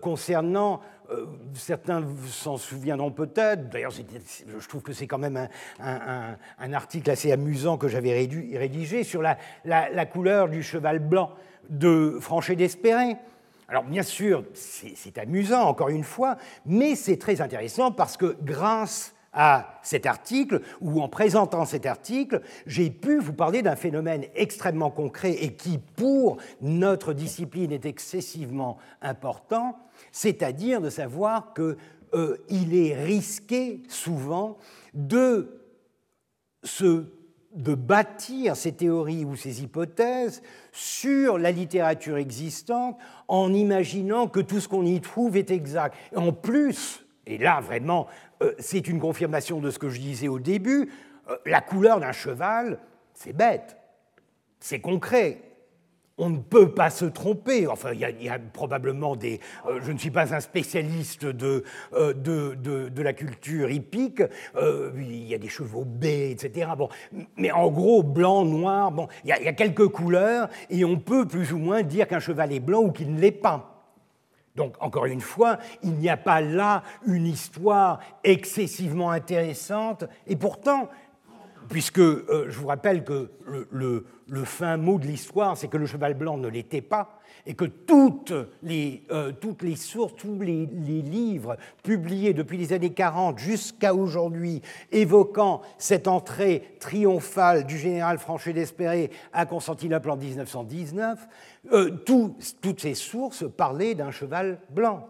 concernant euh, certains s'en souviendront peut-être. D'ailleurs, je trouve que c'est quand même un, article assez amusant que j'avais rédigé sur la, couleur du cheval blanc de Franchet d'Espéré. Alors bien sûr, c'est amusant, encore une fois, mais c'est très intéressant parce que grâce à cet article, ou en présentant cet article, j'ai pu vous parler d'un phénomène extrêmement concret et qui, pour notre discipline, est excessivement important, c'est-à-dire de savoir qu'il euh, est risqué souvent de, de bâtir ces théories ou ces hypothèses sur la littérature existante en imaginant que tout ce qu'on y trouve est exact. En plus, et là vraiment, c'est une confirmation de ce que je disais au début, euh, la couleur d'un cheval, c'est bête, c'est concret, on ne peut pas se tromper. Enfin, il y, a, probablement des. Euh, je ne suis pas un spécialiste de, euh, la culture hippique. Euh, il y a des chevaux baies, etc. Mais en gros, blanc, noir, il y, a, quelques couleurs et on peut plus ou moins dire qu'un cheval est blanc ou qu'il ne l'est pas. Donc, encore une fois, il n'y a pas là une histoire excessivement intéressante, et pourtant, puisque euh, je vous rappelle que le, fin mot de l'histoire, c'est que le cheval blanc ne l'était pas, et que toutes les, euh, toutes les sources, tous les, livres publiés depuis les années 40 jusqu'à aujourd'hui, évoquant cette entrée triomphale du général Franchet d'Espéré à Constantinople en 1919, euh, toutes ces sources parlaient d'un cheval blanc.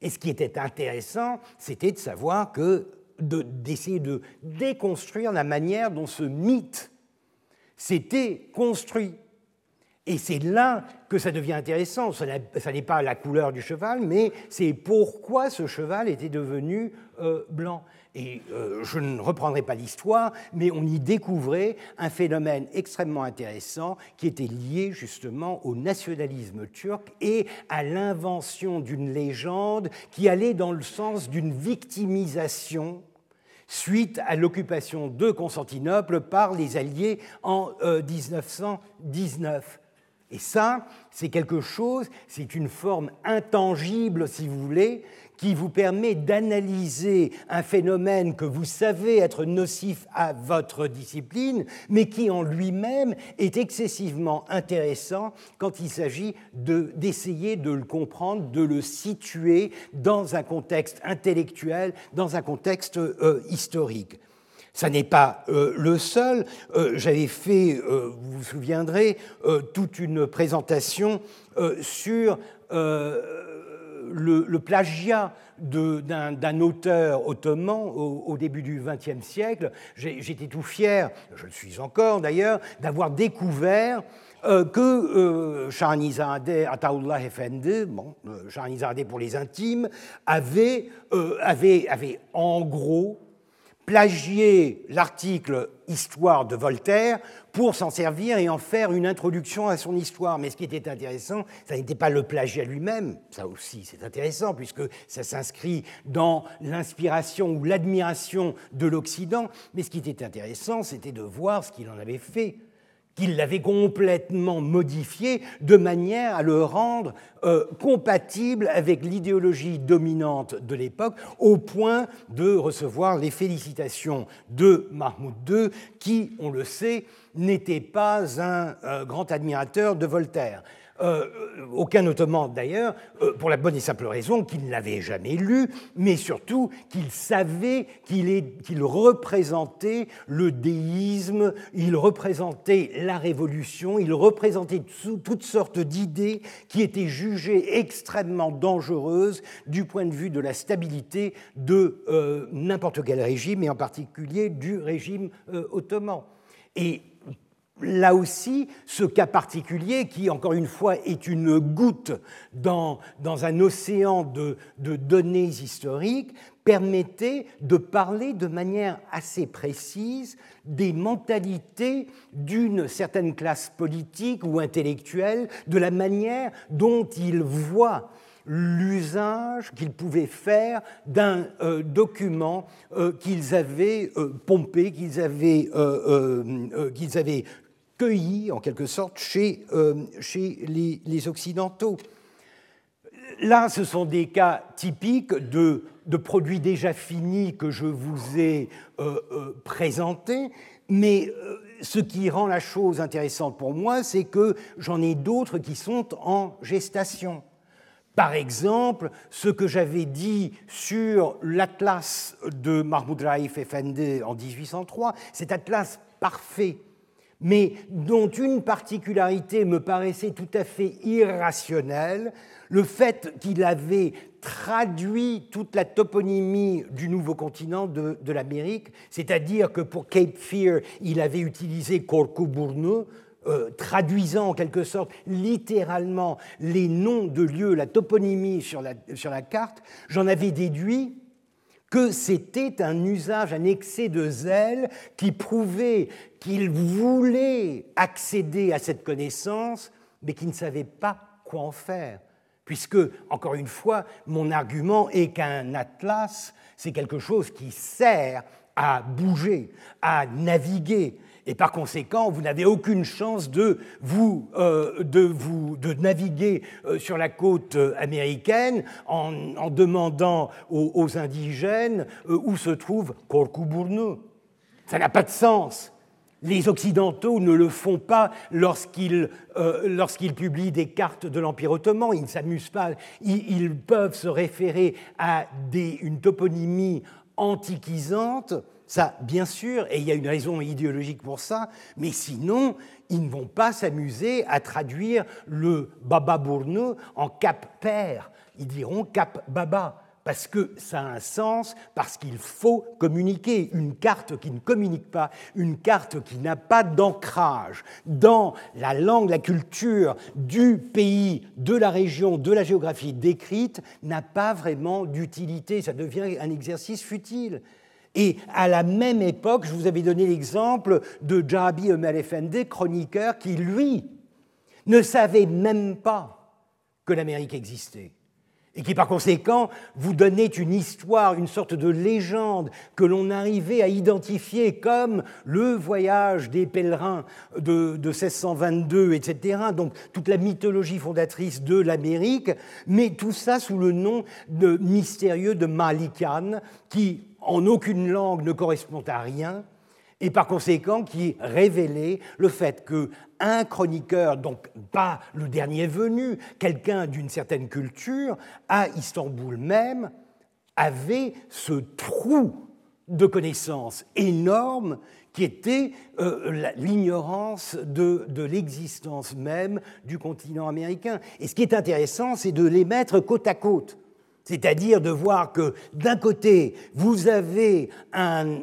Et ce qui était intéressant, c'était de savoir que d'essayer de, déconstruire la manière dont ce mythe s'était construit. Et c'est là que ça devient intéressant. Ça n'est pas la couleur du cheval, mais c'est pourquoi ce cheval était devenu euh, blanc. Et euh, je ne reprendrai pas l'histoire, mais on y découvrait un phénomène extrêmement intéressant qui était lié justement au nationalisme turc et à l'invention d'une légende qui allait dans le sens d'une victimisation suite à l'occupation de Constantinople par les Alliés en 1919. Euh, Et ça, c'est quelque chose, c'est une forme intangible, si vous voulez, qui vous permet d'analyser un phénomène que vous savez être nocif à votre discipline, mais qui en lui-même est excessivement intéressant quand il s'agit d'essayer de, le comprendre, de le situer dans un contexte intellectuel, dans un contexte euh, historique. Ça n'est pas euh, le seul. Euh, j'avais fait, vous vous souviendrez, toute une présentation sur le, plagiat d'un auteur ottoman au, début du XXe siècle. J'étais tout fier, je le suis encore d'ailleurs, d'avoir découvert euh, que euh, Shahanizadeh Ataullah Efendi, bon, euh, pour les intimes, avait, euh, en gros plagier l'article Histoire de Voltaire pour s'en servir et en faire une introduction à son histoire. Mais ce qui était intéressant, ça n'était pas le plagiat lui-même, ça aussi c'est intéressant puisque ça s'inscrit dans l'inspiration ou l'admiration de l'Occident, mais ce qui était intéressant, c'était de voir ce qu'il en avait fait qu'il l'avait complètement modifié de manière à le rendre euh, compatible avec l'idéologie dominante de l'époque, au point de recevoir les félicitations de Mahmoud II, qui, on le sait, n'était pas un euh, grand admirateur de Voltaire. Euh, aucun Ottoman d'ailleurs, euh, pour la bonne et simple raison qu'il ne l'avait jamais lu, mais surtout qu'il savait qu'il représentait le déisme, il représentait la révolution, il représentait toutes sortes d'idées qui étaient jugées extrêmement dangereuses du point de vue de la stabilité de euh, n'importe quel régime, et en particulier du régime ottoman. Là aussi, ce cas particulier, qui encore une fois est une goutte dans, un océan de, de, données historiques, permettait de parler de manière assez précise des mentalités d'une certaine classe politique ou intellectuelle, de la manière dont ils voient l'usage qu'ils pouvaient faire d'un euh, document euh, qu'ils avaient euh, pompé, qu'ils avaient, qu'ils avaient cueilli en quelque sorte chez, chez les, Occidentaux. Là, ce sont des cas typiques de, de produits déjà finis que je vous ai présentés, mais ce qui rend la chose intéressante pour moi, c'est que j'en ai d'autres qui sont en gestation. Par exemple, ce que j'avais dit sur l'atlas de Mahmoud Raif Effendi en 1803, cet atlas parfait, mais dont une particularité me paraissait tout à fait irrationnelle, le fait qu'il avait traduit toute la toponymie du nouveau continent de, l'Amérique, c'est-à-dire que pour Cape Fear, il avait utilisé Corcoburno, euh, traduisant en quelque sorte littéralement les noms de lieux, la toponymie sur la, sur la carte, j'en avais déduit que c'était un usage, un excès de zèle qui prouvait qu'il voulait accéder à cette connaissance, mais qu'il ne savait pas quoi en faire. Puisque, encore une fois, mon argument est qu'un atlas, c'est quelque chose qui sert à bouger, à naviguer, et par conséquent, vous n'avez aucune chance de vous, euh, de, vous de naviguer euh, sur la côte euh, américaine en, demandant aux, indigènes où se trouve Corcuburno. Ça n'a pas de sens. Les Occidentaux ne le font pas lorsqu'ils lorsqu'ils publient des cartes de l'Empire ottoman. Ils ne s'amusent pas. Ils, peuvent se référer à une toponymie antiquisante ça, bien sûr, et il y a une raison idéologique pour ça, mais sinon, ils ne vont pas s'amuser à traduire le Baba Bourneau en Cap Père. Ils diront Cap Baba, parce que ça a un sens, parce qu'il faut communiquer. Une carte qui ne communique pas, une carte qui n'a pas d'ancrage dans la langue, la culture du pays, de la région, de la géographie décrite, n'a pas vraiment d'utilité. Ça devient un exercice futile. Et à la même époque, je vous avais donné l'exemple de Jabi Ömer Efendi, chroniqueur, qui, lui, ne savait même pas que l'Amérique existait. Et qui, par conséquent, vous donnait une histoire, une sorte de légende que l'on arrivait à identifier comme le voyage des pèlerins de, 1622, etc. Donc, toute la mythologie fondatrice de l'Amérique, mais tout ça sous le nom mystérieux de Malikan, qui en aucune langue ne correspond à rien, et par conséquent qui révélait le fait qu'un chroniqueur, donc pas le dernier venu, quelqu'un d'une certaine culture, à Istanbul même, avait ce trou de connaissances énorme qui était euh, l'ignorance de l'existence même du continent américain. Et ce qui est intéressant, c'est de les mettre côte à côte. C'est-à-dire de voir que d'un côté, vous avez un,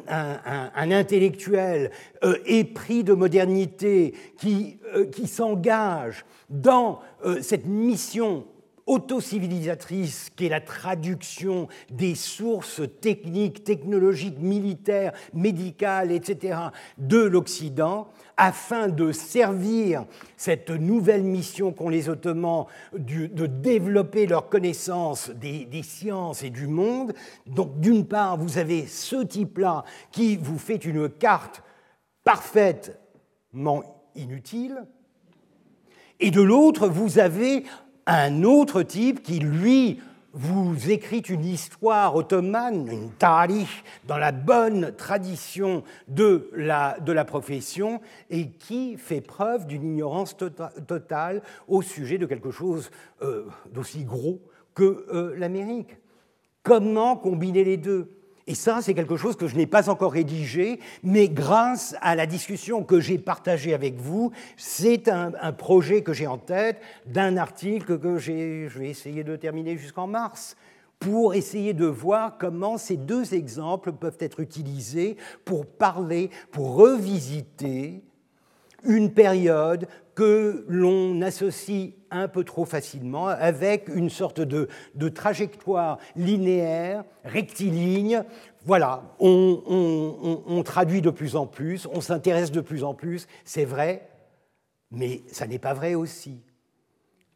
intellectuel euh, épris de modernité qui, euh, s'engage dans euh, cette mission autocivilisatrice qui est la traduction des sources techniques, technologiques, militaires, médicales, etc., de l'Occident, afin de servir cette nouvelle mission qu'ont les Ottomans de développer leur connaissance des, sciences et du monde. Donc d'une part, vous avez ce type-là qui vous fait une carte parfaitement inutile, et de l'autre, vous avez un autre type qui, lui, vous écrit une histoire ottomane, une tarikh, dans la bonne tradition de la, de la profession, et qui fait preuve d'une ignorance tota-, totale au sujet de quelque chose euh, d'aussi gros que euh, l'Amérique. Comment combiner les deux? Et ça, c'est quelque chose que je n'ai pas encore rédigé, mais grâce à la discussion que j'ai partagée avec vous, c'est un, projet que j'ai en tête d'un article que je vais essayer de terminer jusqu'en mars pour essayer de voir comment ces deux exemples peuvent être utilisés pour parler, pour revisiter une période que l'on associe un peu trop facilement avec une sorte de, trajectoire linéaire, rectiligne. Voilà, on, traduit de plus en plus, on s'intéresse de plus en plus, c'est vrai, mais ça n'est pas vrai aussi.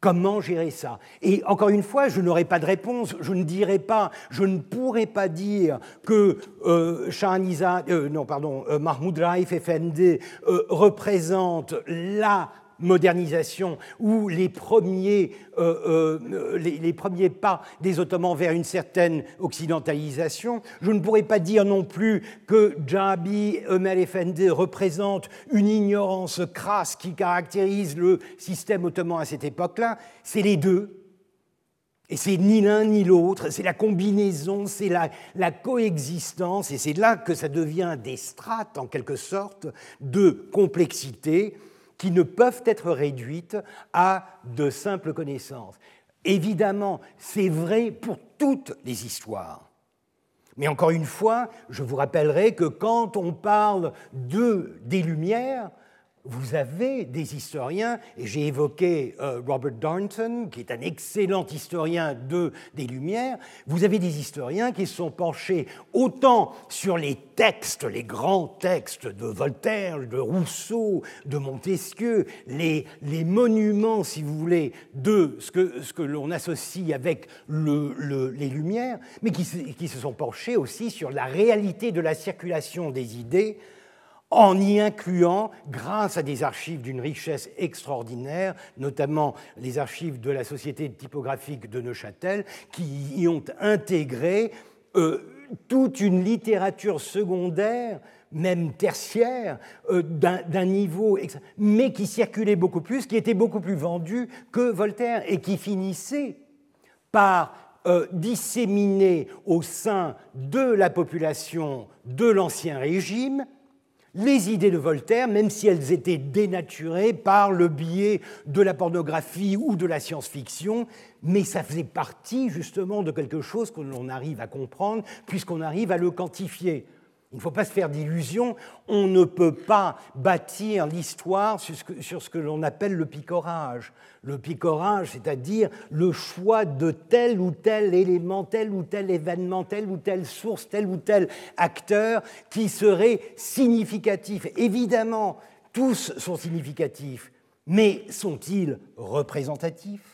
Comment gérer ça? Et encore une fois, je n'aurai pas de réponse. Je ne dirai pas, je ne pourrai pas dire que euh, euh non, pardon, euh, Mahmoud Raif Effendi euh, représente la modernisation ou les premiers, euh, euh, les, premiers pas des Ottomans vers une certaine occidentalisation. Je ne pourrais pas dire non plus que Jabi Ömer Efendi représente une ignorance crasse qui caractérise le système ottoman à cette époque-là. C'est les deux. Et c'est ni l'un ni l'autre, c'est la combinaison, c'est la, coexistence, et c'est là que ça devient des strates, en quelque sorte, de complexité qui ne peuvent être réduites à de simples connaissances. Évidemment, c'est vrai pour toutes les histoires. Mais encore une fois, je vous rappellerai que quand on parle de, des Lumières, vous avez des historiens, et j'ai évoqué euh, Robert Darnton, qui est un excellent historien de, des Lumières, vous avez des historiens qui sont penchés autant sur les textes, les grands textes de Voltaire, de Rousseau, de Montesquieu, les, les monuments, si vous voulez, de ce que, ce que l'on associe avec le, les Lumières, mais qui, qui se sont penchés aussi sur la réalité de la circulation des idées en y incluant, grâce à des archives d'une richesse extraordinaire, notamment les archives de la Société typographique de Neuchâtel, qui y ont intégré euh, toute une littérature secondaire, même tertiaire, euh, d'un niveau, mais qui circulait beaucoup plus, qui était beaucoup plus vendue que Voltaire, et qui finissait par euh, disséminer au sein de la population de l'Ancien Régime les idées de Voltaire, même si elles étaient dénaturées par le biais de la pornographie ou de la science-fiction, mais ça faisait partie justement de quelque chose que l'on arrive à comprendre puisqu'on arrive à le quantifier. Il ne faut pas se faire d'illusions, on ne peut pas bâtir l'histoire sur ce que, l'on appelle le picorage. Le picorage, c'est-à-dire le choix de tel ou tel élément, tel ou tel événement, telle ou telle source, tel ou tel acteur qui serait significatif. Évidemment, tous sont significatifs, mais sont-ils représentatifs?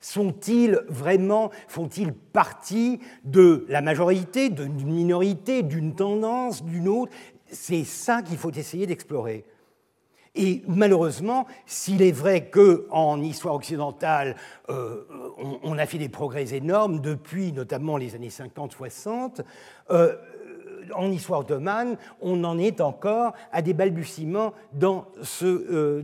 Sont-ils vraiment, font-ils partie de la majorité, d'une minorité, d'une tendance, d'une autre? C'est ça qu'il faut essayer d'explorer. Et malheureusement, s'il est vrai qu'en histoire occidentale, euh, on, a fait des progrès énormes depuis notamment les années 50-60, en histoire ottomane, on en est encore à des balbutiements dans, euh,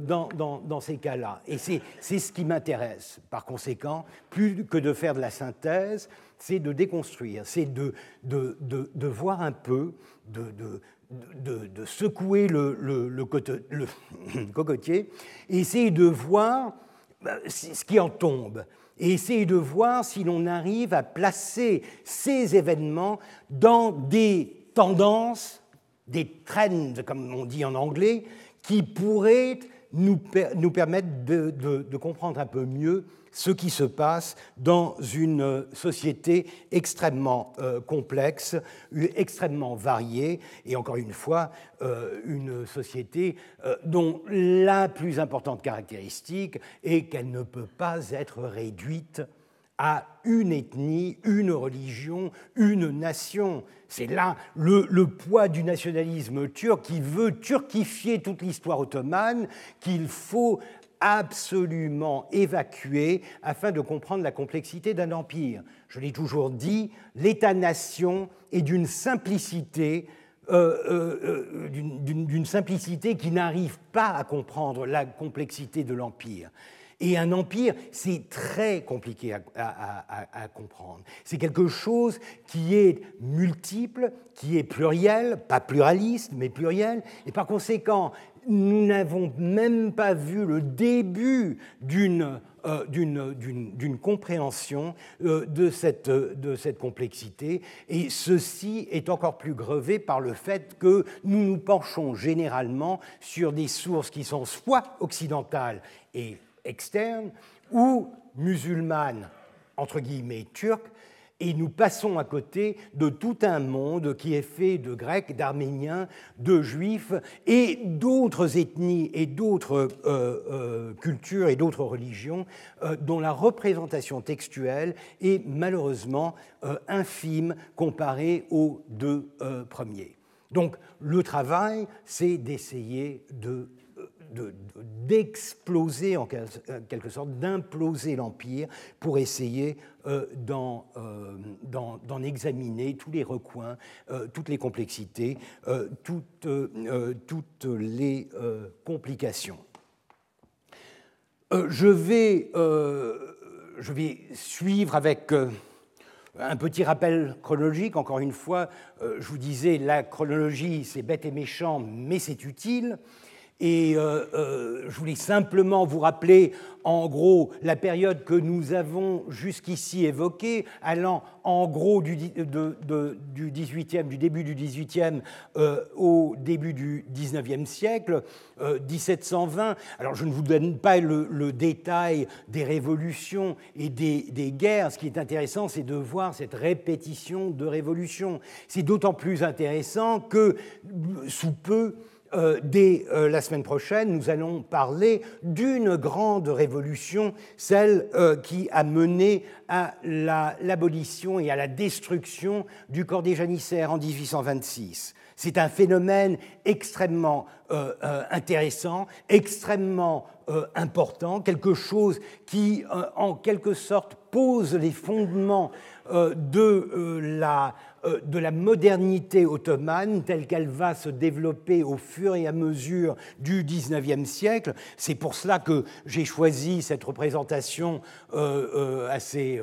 ces cas-là. Et c'est ce qui m'intéresse. Par conséquent, plus que de faire de la synthèse, c'est de déconstruire, c'est de, de, de, voir un peu, de, de, secouer le, le, le, cocotier et essayer de voir bah, ce qui en tombe et essayer de voir si l'on arrive à placer ces événements dans des tendances, des trends, comme on dit en anglais, qui pourraient nous, permettre de, comprendre un peu mieux ce qui se passe dans une société extrêmement euh, complexe, extrêmement variée, et encore une fois, euh, une société euh, dont la plus importante caractéristique est qu'elle ne peut pas être réduite à une ethnie, une religion, une nation. C'est là le, poids du nationalisme turc qui veut turquifier toute l'histoire ottomane, qu'il faut absolument évacuer afin de comprendre la complexité d'un empire. Je l'ai toujours dit, l'État-nation est d'une simplicité euh, euh, euh, d'une simplicité qui n'arrive pas à comprendre la complexité de l'Empire. Et un empire, c'est très compliqué à, comprendre. C'est quelque chose qui est multiple, qui est pluriel, pas pluraliste, mais pluriel. Et par conséquent, nous n'avons même pas vu le début d'une euh, compréhension euh, de, cette, de cette complexité. Et ceci est encore plus grevé par le fait que nous nous penchons généralement sur des sources qui sont soit occidentales et externe ou musulmane, entre guillemets, turque, Et nous passons à côté de tout un monde qui est fait de Grecs, d'Arméniens, de Juifs et d'autres ethnies et d'autres euh, euh, cultures et d'autres religions euh, dont la représentation textuelle est malheureusement infime comparée aux deux premiers. Donc le travail, c'est d'essayer de d'exploser en quelque sorte, d'imploser l'Empire pour essayer euh, euh, d'en examiner tous les recoins, euh, toutes les complexités, toutes, les complications. je vais suivre avec un petit rappel chronologique, encore une fois, je vous disais, la chronologie, c'est bête et méchant, mais c'est utile. Et euh, euh, je voulais simplement vous rappeler, en gros, la période que nous avons jusqu'ici évoquée, allant en gros du, 18e, du début du 18e euh, au début du 19e siècle, 1720. Alors je ne vous donne pas le, détail des révolutions et des guerres. Ce qui est intéressant, c'est de voir cette répétition de révolutions. C'est d'autant plus intéressant que sous peu, euh, dès euh, la semaine prochaine, nous allons parler d'une grande révolution, celle euh, qui a mené à l'abolition et à la destruction du corps des janissaires en 1826. C'est un phénomène extrêmement intéressant, extrêmement important, quelque chose qui, en quelque sorte, pose les fondements de la de la modernité ottomane telle qu'elle va se développer au fur et à mesure du XIXe siècle. C'est pour cela que j'ai choisi cette représentation euh, euh, assez,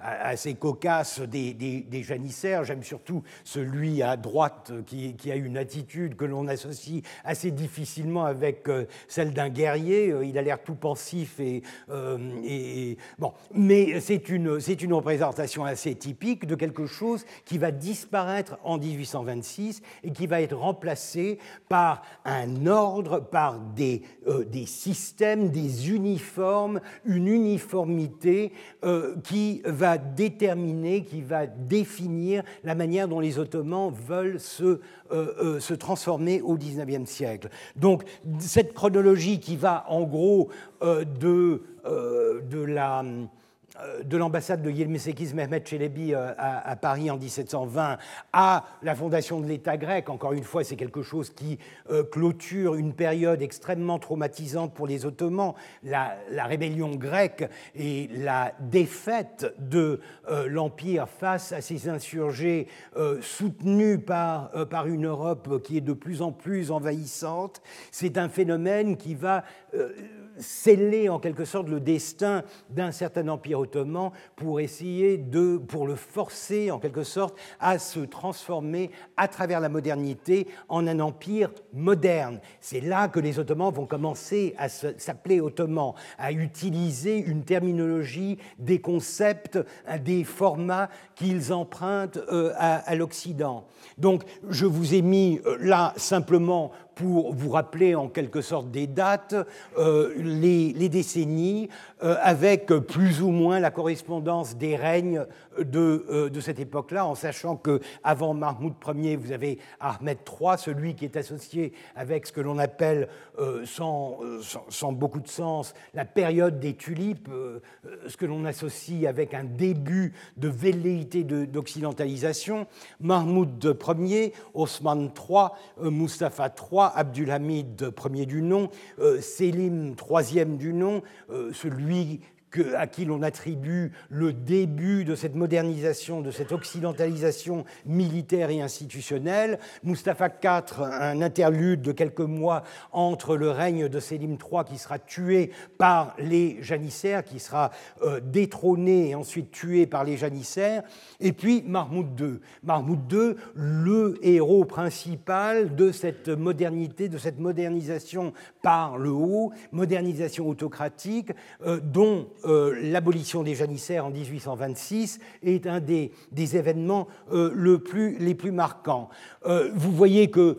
assez cocasse des, des, janissaires. J'aime surtout celui à droite qui, a une attitude que l'on associe assez difficilement avec celle d'un guerrier. Il a l'air tout pensif et bon, mais c'est une, c'est une représentation assez typique de quelque chose qui va disparaître en 1826 et qui va être remplacé par un ordre, par des, euh, des systèmes, des uniformes, une uniformité euh, qui va déterminer, qui va définir la manière dont les Ottomans veulent se, euh, se transformer au XIXe siècle. Donc cette chronologie qui va en gros de, de la de l'ambassade de Yilmaz Mehmet Çelebi euh, à, Paris en 1720 à la fondation de l'État grec, encore une fois, c'est quelque chose qui euh, clôture une période extrêmement traumatisante pour les Ottomans, la, rébellion grecque et la défaite de l'Empire face à ces insurgés soutenus par, par une Europe qui est de plus en plus envahissante. C'est un phénomène qui va sceller en quelque sorte le destin d'un certain empire ottoman pour essayer de, pour le forcer en quelque sorte à se transformer à travers la modernité en un empire moderne. C'est là que les Ottomans vont commencer à s'appeler Ottomans, à utiliser une terminologie, des concepts, des formats qu'ils empruntent euh, à, l'Occident. Donc je vous ai mis euh, là simplement pour vous rappeler en quelque sorte des dates, euh, les, décennies, avec plus ou moins la correspondance des règnes de, euh, de cette époque-là, en sachant que avant Mahmoud Ier, vous avez Ahmed III, celui qui est associé avec ce que l'on appelle, sans, sans, beaucoup de sens, la période des tulipes, ce que l'on associe avec un début de velléité d'occidentalisation. Mahmoud Ier, Osman III, Mustafa III, Abdulhamid Ier du nom, euh, Selim troisième du nom, euh, à qui l'on attribue le début de cette modernisation, de cette occidentalisation militaire et institutionnelle. Mustapha IV, un interlude de quelques mois entre le règne de Sélim III qui sera tué par les janissaires, qui sera euh, détrôné et ensuite tué par les janissaires, et puis Mahmoud II. Mahmoud II, le héros principal de cette modernité, de cette modernisation par le haut, modernisation autocratique, euh, dont l'abolition des janissaires en 1826 est un des, événements plus, les plus marquants. vous voyez que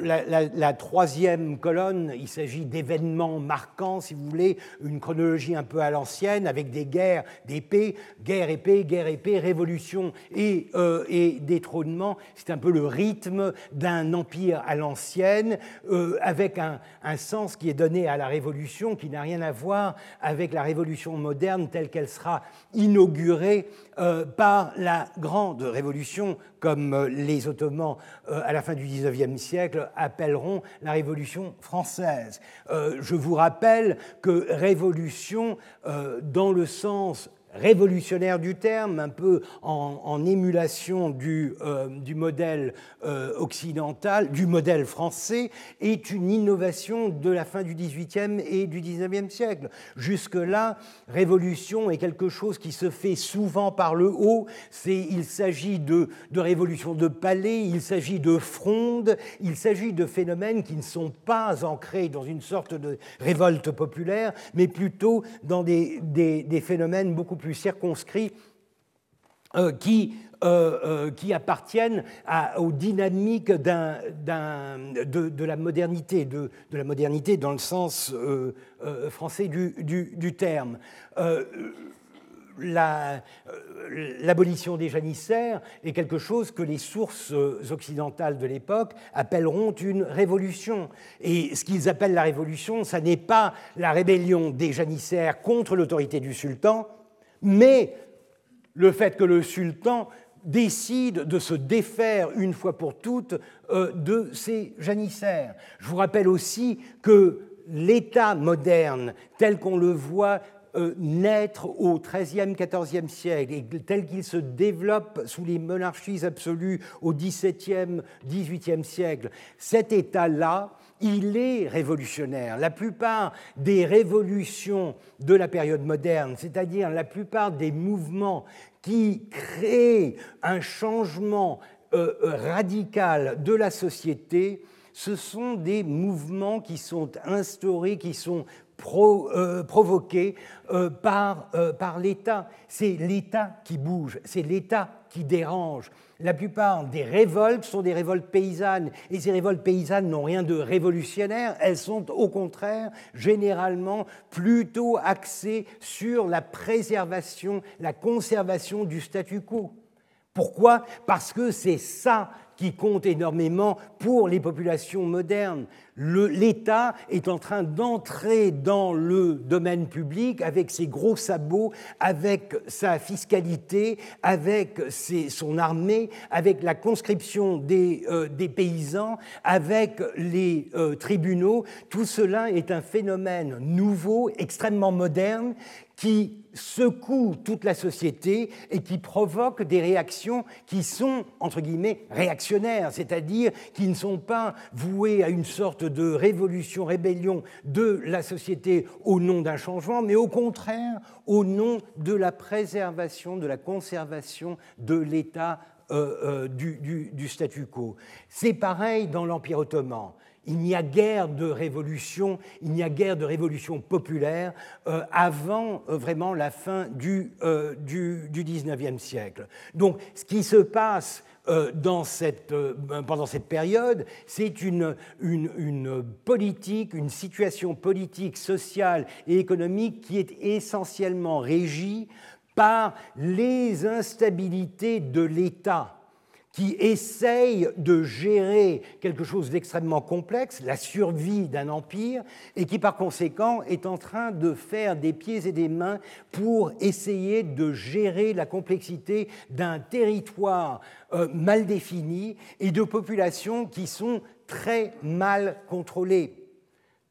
la, troisième colonne, il s'agit d'événements marquants, si vous voulez, une chronologie un peu à l'ancienne, avec des guerres d'épée, guerre épée, guerre épée, révolution et, euh, et détrônement. C'est un peu le rythme d'un empire à l'ancienne, euh, avec un, sens qui est donné à la révolution, qui n'a rien à voir avec la révolution moderne telle qu'elle sera inaugurée euh, par la grande révolution, comme les Ottomans à la fin du XIXe siècle appelleront la Révolution française. Euh, je vous rappelle que révolution, euh, dans le sens révolutionnaire du terme, un peu en, émulation du, euh, modèle euh, occidental, du modèle français, est une innovation de la fin du XVIIIe et du XIXe siècle. Jusque-là, révolution est quelque chose qui se fait souvent par le haut. il s'agit de, de révolution de palais, il s'agit de fronde, il s'agit de phénomènes qui ne sont pas ancrés dans une sorte de révolte populaire, mais plutôt dans des, des, des phénomènes beaucoup plus circonscrits euh, qui, euh, euh, qui, appartiennent aux dynamiques de, de, la modernité, de, la modernité dans le sens français du, du, terme. L'abolition des janissaires est quelque chose que les sources occidentales de l'époque appelleront une révolution. Et ce qu'ils appellent la révolution, ça n'est pas la rébellion des janissaires contre l'autorité du sultan, mais le fait que le sultan décide de se défaire une fois pour toutes euh, de ses janissaires. Je vous rappelle aussi que l'État moderne, tel qu'on le voit euh, naître au XIIIe, XIVe siècle et tel qu'il se développe sous les monarchies absolues au XVIIe, XVIIIe siècle, cet État-là il est révolutionnaire. La plupart des révolutions de la période moderne, c'est-à-dire la plupart des mouvements qui créent un changement euh, euh, radical de la société, ce sont des mouvements qui sont instaurés, qui sont euh, provoqués par, par l'État. C'est l'État qui bouge, c'est l'État qui dérange. La plupart des révoltes sont des révoltes paysannes, et ces révoltes paysannes n'ont rien de révolutionnaire, elles sont au contraire généralement plutôt axées sur la préservation, la conservation du statu quo. Pourquoi? Parce que c'est ça qui compte énormément pour les populations modernes. L'État est en train d'entrer dans le domaine public avec ses gros sabots, avec sa fiscalité, avec son armée, avec la conscription des, euh, paysans, avec les euh, tribunaux. Tout cela est un phénomène nouveau, extrêmement moderne, qui secoue toute la société et qui provoque des réactions qui sont, entre guillemets, réactionnaires, c'est-à-dire qui ne sont pas vouées à une sorte de révolution, rébellion de la société au nom d'un changement, mais au contraire au nom de la préservation, de la conservation de l'état euh, euh, du, du statu quo. C'est pareil dans l'Empire ottoman. Il n'y a guère de révolution, populaire euh, avant euh, vraiment la fin du, euh, du, du, 19e siècle. Donc ce qui se passe dans cette, pendant cette période, c'est une, politique, une situation politique, sociale et économique qui est essentiellement régie par les instabilités de l'État qui essaye de gérer quelque chose d'extrêmement complexe, la survie d'un empire, et qui par conséquent est en train de faire des pieds et des mains pour essayer de gérer la complexité d'un territoire euh, mal défini et de populations qui sont très mal contrôlées.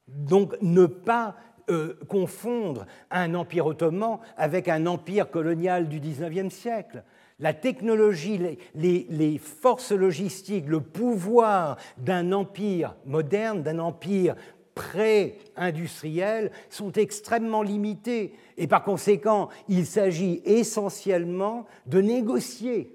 Donc ne pas euh, confondre un empire ottoman avec un empire colonial du XIXe siècle la technologie, les, forces logistiques, le pouvoir d'un empire moderne, d'un empire pré-industriel sont extrêmement limités. Et par conséquent, il s'agit essentiellement de négocier.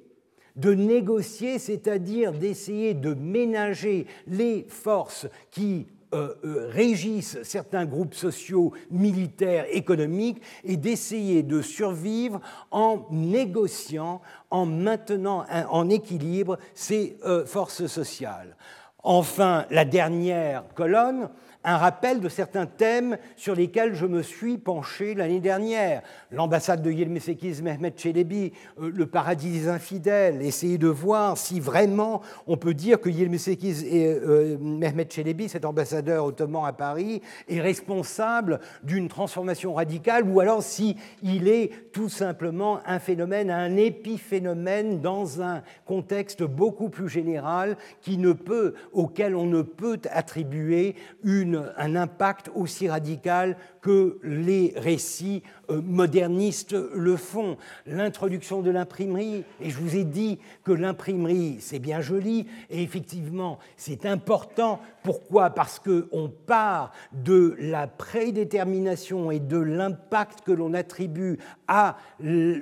De négocier, c'est-à-dire d'essayer de ménager les forces qui euh, euh, régissent certains groupes sociaux, militaires, économiques, et d'essayer de survivre en négociant, en maintenant en équilibre ces euh, forces sociales. Enfin, la dernière colonne, un rappel de certains thèmes sur lesquels je me suis penché l'année dernière. L'ambassade de Yilmaz Mehmet Çelebi, euh, le paradis des infidèles, essayer de voir si vraiment on peut dire que Yilmaz et euh, Mehmet Çelebi, cet ambassadeur ottoman à Paris, est responsable d'une transformation radicale ou alors si est tout simplement un phénomène, un épiphénomène dans un contexte beaucoup plus général qui ne peut, auquel on ne peut attribuer une un impact aussi radical que les récits euh, modernistes le font. L'introduction de l'imprimerie, et je vous ai dit que l'imprimerie, c'est bien joli, et effectivement, c'est important. Pourquoi? Parce qu'on part de la prédétermination et de l'impact que l'on attribue à,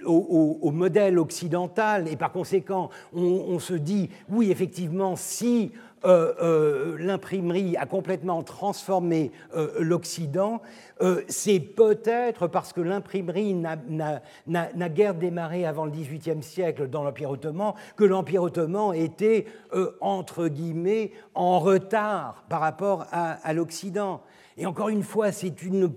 au, modèle occidental, et par conséquent, on, on se dit, oui, effectivement, si euh, euh, l'imprimerie a complètement transformé euh, l'Occident, c'est peut-être parce que l'imprimerie n'a guère démarré avant le XVIIIe siècle dans l'Empire ottoman que l'Empire ottoman était, entre guillemets, en retard par rapport à l'Occident. Et encore une fois, c'est une,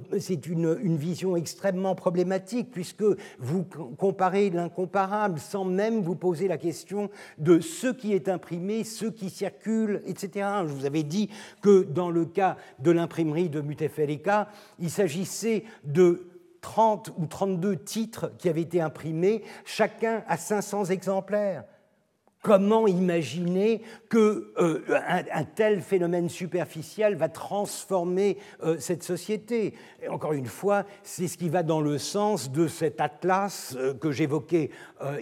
vision extrêmement problématique puisque vous comparez l'incomparable sans même vous poser la question de ce qui est imprimé, ce qui circule, etc. Je vous avais dit que dans le cas de l'imprimerie de Mutefalika, il s'agissait de 30 ou 32 titres qui avaient été imprimés, chacun à 500 exemplaires. Comment imaginer que euh, un, tel phénomène superficiel va transformer euh, cette société? Encore une fois, c'est ce qui va dans le sens de cet atlas euh, que j'évoquais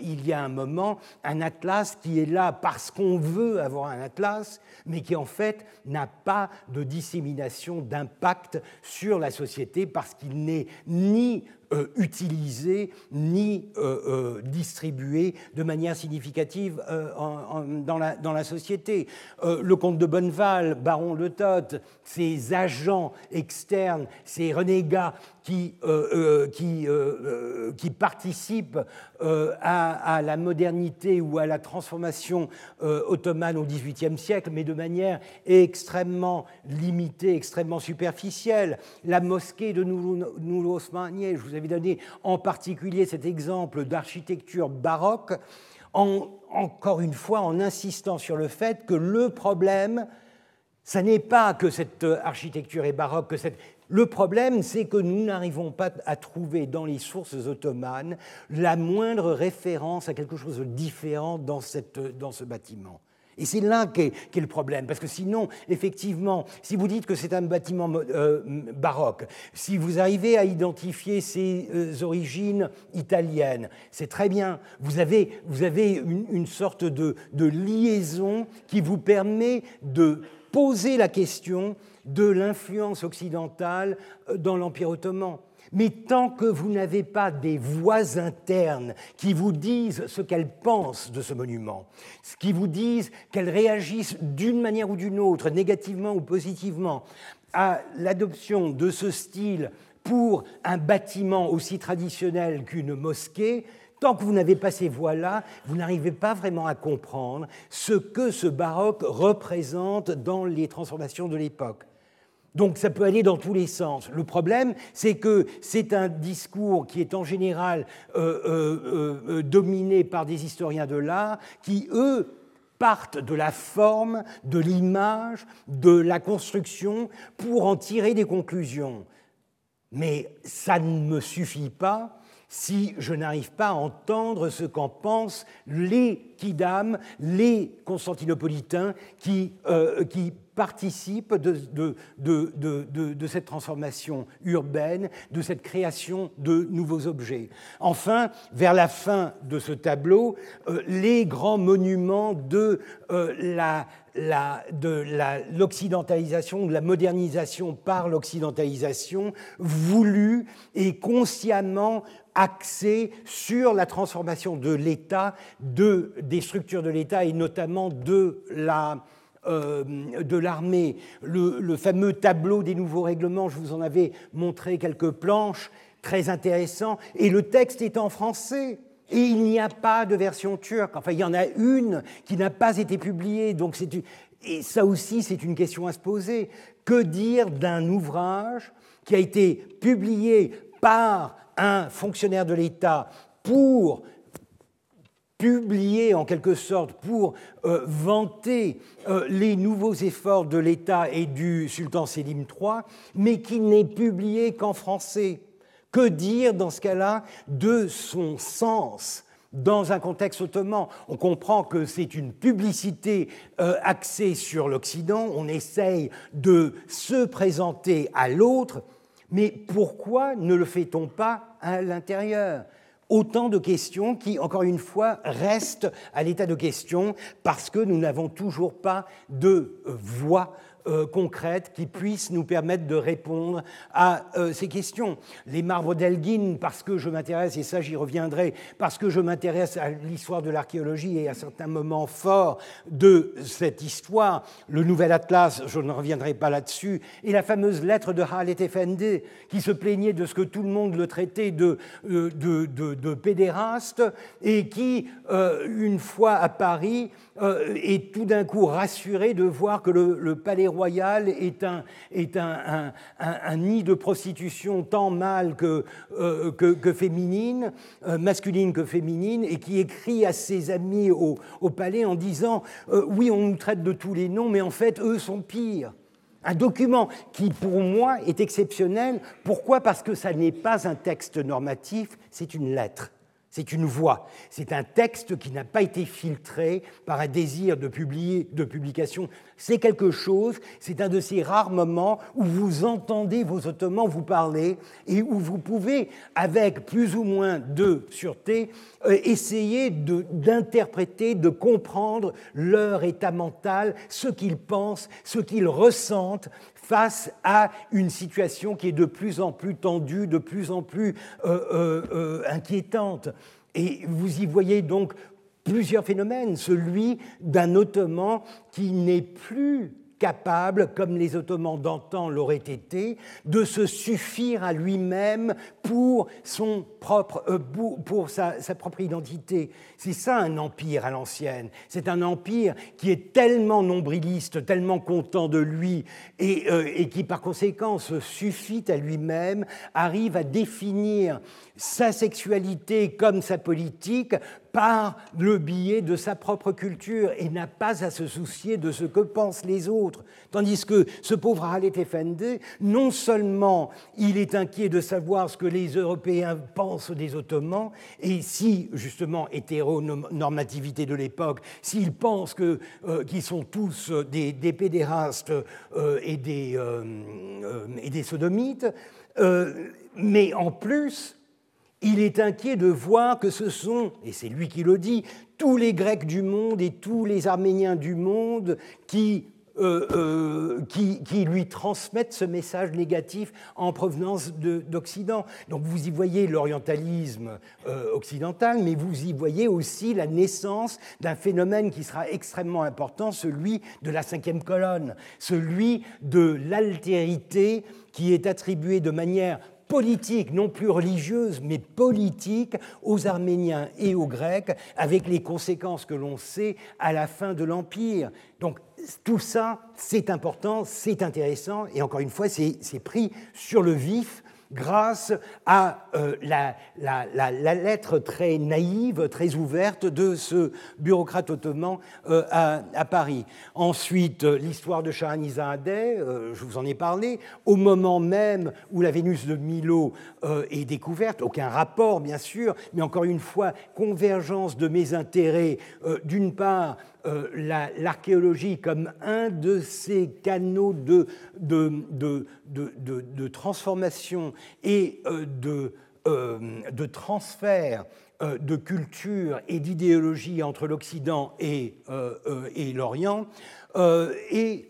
il y a un moment, un atlas qui est là parce qu'on veut avoir un atlas, mais qui en fait n'a pas de dissémination d'impact sur la société parce qu'il n'est ni euh, utilisé ni euh, euh, distribué de manière significative dans, la, dans, la, société. le comte de Bonneval, baron de Toth, ses agents externes, ces renégats qui, euh, euh, qui, euh, qui participent à, la modernité ou à la transformation ottomane au XVIIIe siècle, mais de manière extrêmement limitée, extrêmement superficielle. La mosquée de Noul Osmaniye, je vous avais donné en particulier cet exemple d'architecture baroque, en, encore une fois en insistant sur le fait que le problème, ce n'est pas que cette architecture est baroque, que cette, le problème, c'est que nous n'arrivons pas à trouver dans les sources ottomanes la moindre référence à quelque chose de différent dans, cette, dans ce bâtiment. Et c'est là qu'est est le problème, parce que sinon, effectivement, si vous dites que c'est un bâtiment euh, baroque, si vous arrivez à identifier ses euh, origines italiennes, c'est très bien. Vous avez, vous avez une, sorte de liaison qui vous permet de poser la question de l'influence occidentale euh, dans l'Empire ottoman. Mais tant que vous n'avez pas des voix internes qui vous disent ce qu'elles pensent de ce monument, qui vous disent qu'elles réagissent d'une manière ou d'une autre, négativement ou positivement, à l'adoption de ce style pour un bâtiment aussi traditionnel qu'une mosquée, Tant que vous n'avez pas ces voix-là, vous n'arrivez pas vraiment à comprendre ce que ce baroque représente dans les transformations de l'époque. Donc ça peut aller dans tous les sens. Le problème, c'est que c'est un discours qui est en général euh, euh, euh, dominé par des historiens de l'art qui, eux, partent de la forme, de l'image, de la construction pour en tirer des conclusions. Mais ça ne me suffit pas si je n'arrive pas à entendre ce qu'en pensent les Kidam, les Constantinopolitains qui, qui participe de, cette transformation urbaine, de cette création de nouveaux objets. Enfin, vers la fin de ce tableau, euh, les grands monuments de euh, l'occidentalisation, de la modernisation par l'occidentalisation, voulue et consciemment axée sur la transformation de l'État, de, des structures de l'État et notamment de la, de l'armée, le, fameux tableau des nouveaux règlements, je vous en avais montré quelques planches, très intéressant, et le texte est en français. Et il n'y a pas de version turque. Enfin, il y en a une qui n'a pas été publiée. Donc, et ça aussi, c'est une question à se poser. Que dire d'un ouvrage qui a été publié par un fonctionnaire de l'État pour publier en quelque sorte pour euh, vanter euh, les nouveaux efforts de l'État et du sultan Sélim III, mais qui n'est publié qu'en français. Que dire dans ce cas-là de son sens dans un contexte ottoman? On comprend que c'est une publicité euh, axée sur l'Occident, on essaye de se présenter à l'autre, mais pourquoi ne le fait-on pas à l'intérieur? Autant de questions qui, encore une fois, restent à l'état de questions parce que nous n'avons toujours pas de voix euh, concrètes qui puissent nous permettre de répondre à euh, ces questions. Les marbres d'Elgin, parce que je m'intéresse, et ça j'y reviendrai, parce que je m'intéresse à l'histoire de l'archéologie et à certains moments forts de cette histoire, le Nouvel Atlas, je ne reviendrai pas là-dessus, et la fameuse lettre de Halet Effendi, qui se plaignait de ce que tout le monde le traitait de, euh, pédéraste, et qui, une fois à Paris, est tout d'un coup rassuré de voir que le, palais royal est, un, est un, un, nid de prostitution tant mâle que, euh, que, féminine, euh, masculine que féminine, et qui écrit à ses amis au, au palais en disant Oui, on nous traite de tous les noms, mais en fait, eux sont pires. Un document qui, pour moi, est exceptionnel. Pourquoi? Parce que ça n'est pas un texte normatif, c'est une lettre. C'est une voix, c'est un texte qui n'a pas été filtré par un désir de, publier, de publication. C'est quelque chose, c'est un de ces rares moments où vous entendez vos Ottomans vous parler et où vous pouvez, avec plus ou moins de sûreté, euh, essayer d'interpréter, de, de comprendre leur état mental, ce qu'ils pensent, ce qu'ils ressentent, face à une situation qui est de plus en plus tendue, de plus en plus euh, euh, euh, inquiétante. Et vous y voyez donc plusieurs phénomènes. Celui d'un Ottoman qui n'est plus capable, comme les Ottomans d'antan l'auraient été, de se suffire à lui-même pour, son propre, euh, pour sa, propre identité. C'est ça un empire à l'ancienne. C'est un empire qui est tellement nombriliste, tellement content de lui, et, euh, et qui par conséquent se suffit à lui-même, arrive à définir sa sexualité comme sa politique par le biais de sa propre culture et n'a pas à se soucier de ce que pensent les autres. Tandis que ce pauvre Halet Effendi, non seulement il est inquiet de savoir ce que les Européens pensent des Ottomans, et si, justement, hétéronormativité de l'époque, s'ils pensent euh, qu'ils sont tous des, pédérastes euh, des, euh, et des sodomites, mais en plus, il est inquiet de voir que ce sont, et c'est lui qui le dit, tous les Grecs du monde et tous les Arméniens du monde qui, euh, euh, qui, lui transmettent ce message négatif en provenance d'Occident. Donc vous y voyez l'orientalisme euh, occidental, mais vous y voyez aussi la naissance d'un phénomène qui sera extrêmement important, celui de la cinquième colonne, celui de l'altérité qui est attribuée de manière politique, non plus religieuse, mais politique aux Arméniens et aux Grecs, avec les conséquences que l'on sait à la fin de l'Empire. Donc tout ça, c'est important, c'est intéressant, et encore une fois, c'est pris sur le vif grâce à euh, la, lettre très naïve, très ouverte de ce bureaucrate ottoman euh, à, Paris. Ensuite, l'histoire de Shahanizadeh, euh, je vous en ai parlé, au moment même où la Vénus de Milo est découverte, aucun rapport bien sûr, mais encore une fois, convergence de mes intérêts, d'une part, euh, l'archéologie comme un de ces canaux de, de, transformation et euh, de, euh, de transfert de culture et d'idéologie entre l'Occident et, et l'Orient, et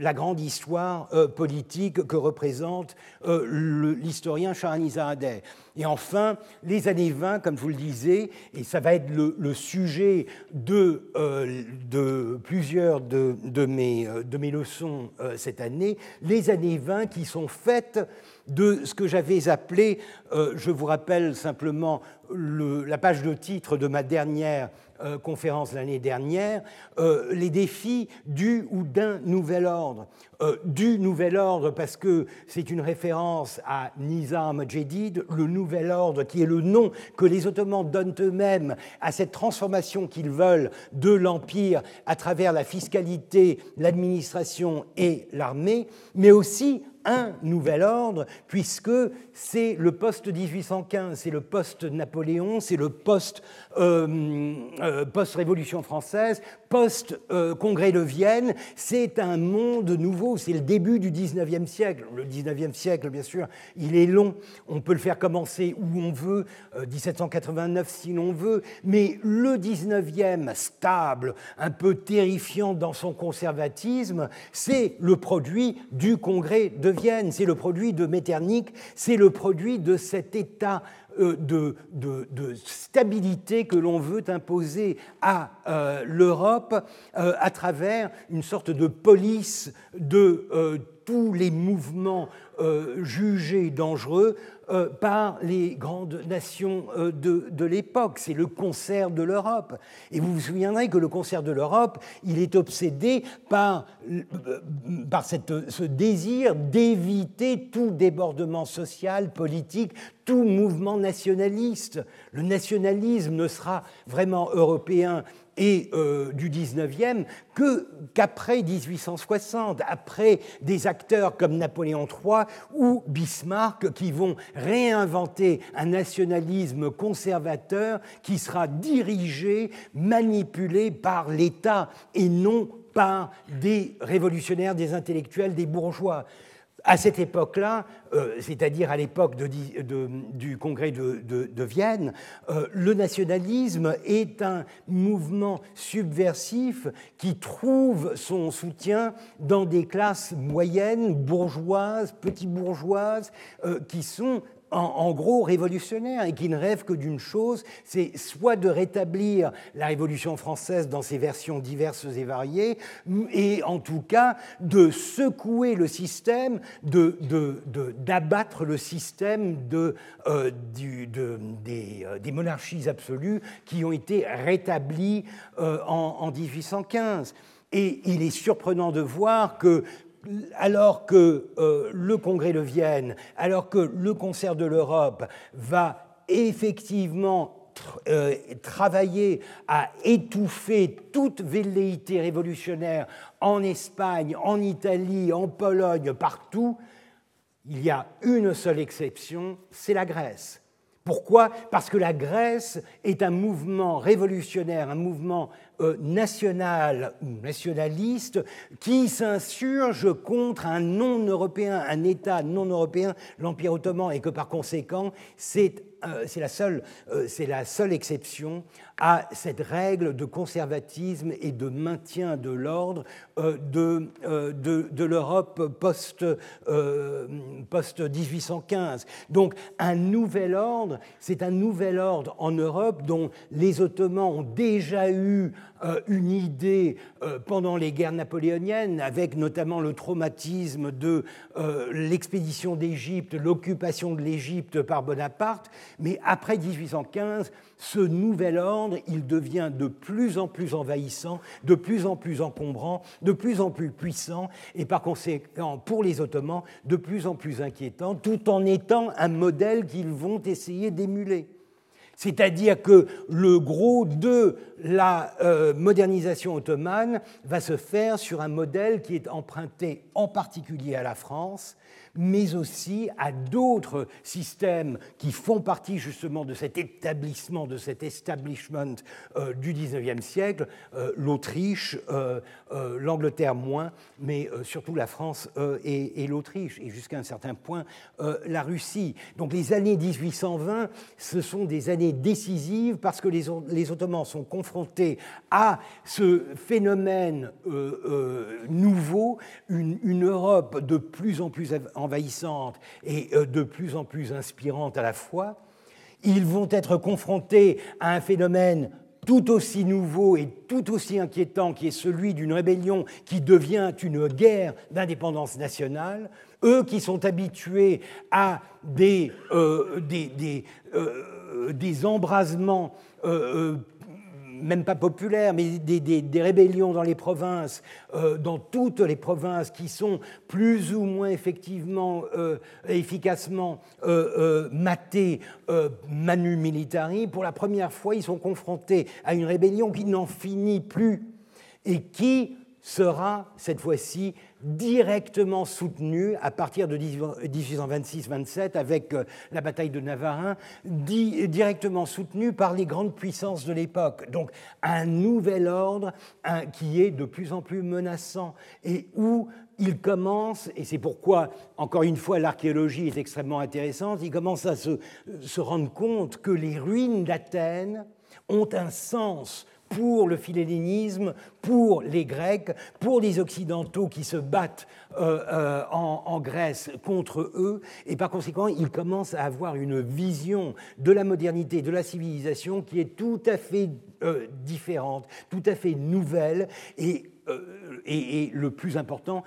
la grande histoire politique que représente l'historien Shahanizadeh. Et enfin, les années 20, comme je vous le disais, et ça va être le, sujet de, euh, de plusieurs de, de, mes, euh, de, mes, leçons euh, cette année, les années 20 qui sont faites de ce que j'avais appelé, je vous rappelle simplement le, la page de titre de ma dernière euh, conférence l'année dernière, euh, les défis du ou d'un nouvel ordre. Euh, du nouvel ordre parce que c'est une référence à Nizam Jedid, le nouvel ordre qui est le nom que les Ottomans donnent eux-mêmes à cette transformation qu'ils veulent de l'Empire à travers la fiscalité, l'administration et l'armée, mais aussi un nouvel ordre, puisque c'est le post-1815, c'est le post-Napoléon, c'est le post-Révolution française, post-Congrès de Vienne, c'est un monde nouveau, c'est le début du 19e siècle. Le 19e siècle, bien sûr, il est long, on peut le faire commencer où on veut, 1789 euh, si l'on veut, mais le 19e, stable, un peu terrifiant dans son conservatisme, c'est le produit du Congrès de Vienne, c'est le produit de Metternich, c'est le produit de cet état euh, de, stabilité que l'on veut imposer à euh, l'Europe euh, à travers une sorte de police de tous les mouvements jugés dangereux euh, par les grandes nations euh, de, l'époque. C'est le concert de l'Europe. Et vous vous souviendrez que le concert de l'Europe, il est obsédé par, euh, par cette, ce désir d'éviter tout débordement social, politique, tout mouvement nationaliste. Le nationalisme ne sera vraiment européen et euh, du 19e que, qu'après 1860, après des acteurs comme Napoléon III ou Bismarck qui vont réinventer un nationalisme conservateur qui sera dirigé, manipulé par l'État et non par des révolutionnaires, des intellectuels, des bourgeois à cette époque-là, euh, c'est-à-dire à, l'époque du congrès de, Vienne, euh, le nationalisme est un mouvement subversif qui trouve son soutien dans des classes moyennes, bourgeoises, petites bourgeoises, euh, qui sont en, gros révolutionnaire et qui ne rêve que d'une chose, c'est soit de rétablir la Révolution française dans ses versions diverses et variées, et en tout cas de secouer le système, d'abattre de, le système euh, euh, des, monarchies absolues qui ont été rétablies euh, en, en 1815. Et il est surprenant de voir que alors que euh, le Congrès de Vienne, alors que le concert de l'Europe va effectivement euh, travailler à étouffer toute velléité révolutionnaire en Espagne, en Italie, en Pologne, partout, il y a une seule exception, c'est la Grèce. Pourquoi? Parce que la Grèce est un mouvement révolutionnaire, un mouvement euh, national ou nationaliste qui s'insurge contre un non-européen, un État non-européen, l'Empire ottoman, et que par conséquent, c'est euh, la, seule, euh, la seule exception à cette règle de conservatisme et de maintien de l'ordre euh, de, de l'Europe post-1815. Donc un nouvel ordre, c'est un nouvel ordre en Europe dont les Ottomans ont déjà eu une idée pendant les guerres napoléoniennes, avec notamment le traumatisme de l'expédition d'Égypte, l'occupation de l'Égypte par Bonaparte, mais après 1815, ce nouvel ordre, il devient de plus en plus envahissant, de plus en plus encombrant, de plus en plus puissant, et par conséquent, pour les Ottomans, de plus en plus inquiétant, tout en étant un modèle qu'ils vont essayer d'émuler. C'est-à-dire que le gros de la euh, modernisation ottomane va se faire sur un modèle qui est emprunté en particulier à la France, mais aussi à d'autres systèmes qui font partie justement de cet établissement, de cet establishment euh, du XIXe siècle, euh, l'Autriche, euh, l'Angleterre moins, mais surtout la France et, l'Autriche, et jusqu'à un certain point la Russie. Donc les années 1820, ce sont des années décisives parce que les, Ottomans sont confrontés à ce phénomène nouveau, une, Europe de plus en plus envahissante et euh, de plus en plus inspirante à la fois, Ils vont être confrontés à un phénomène tout aussi nouveau et tout aussi inquiétant qui est celui d'une rébellion qui devient une guerre d'indépendance nationale, eux qui sont habitués à des, euh, des, des, embrasements euh, même pas populaires, mais des, rébellions dans les provinces, euh, dans toutes les provinces qui sont plus ou moins effectivement, euh, efficacement euh, matées manu militari, pour la première fois, ils sont confrontés à une rébellion qui n'en finit plus et qui sera cette fois-ci directement soutenu à partir de 1826-27 avec euh, la bataille de Navarin, directement soutenu par les grandes puissances de l'époque. Donc un nouvel ordre qui est de plus en plus menaçant et où il commence, et c'est pourquoi, encore une fois, l'archéologie est extrêmement intéressante, il commence à se, se rendre compte que les ruines d'Athènes ont un sens pour le philélénisme, pour les Grecs, pour les Occidentaux qui se battent euh, euh, en, Grèce contre eux, et par conséquent, ils commencent à avoir une vision de la modernité, de la civilisation qui est tout à fait euh, différente, tout à fait nouvelle, et, le plus important,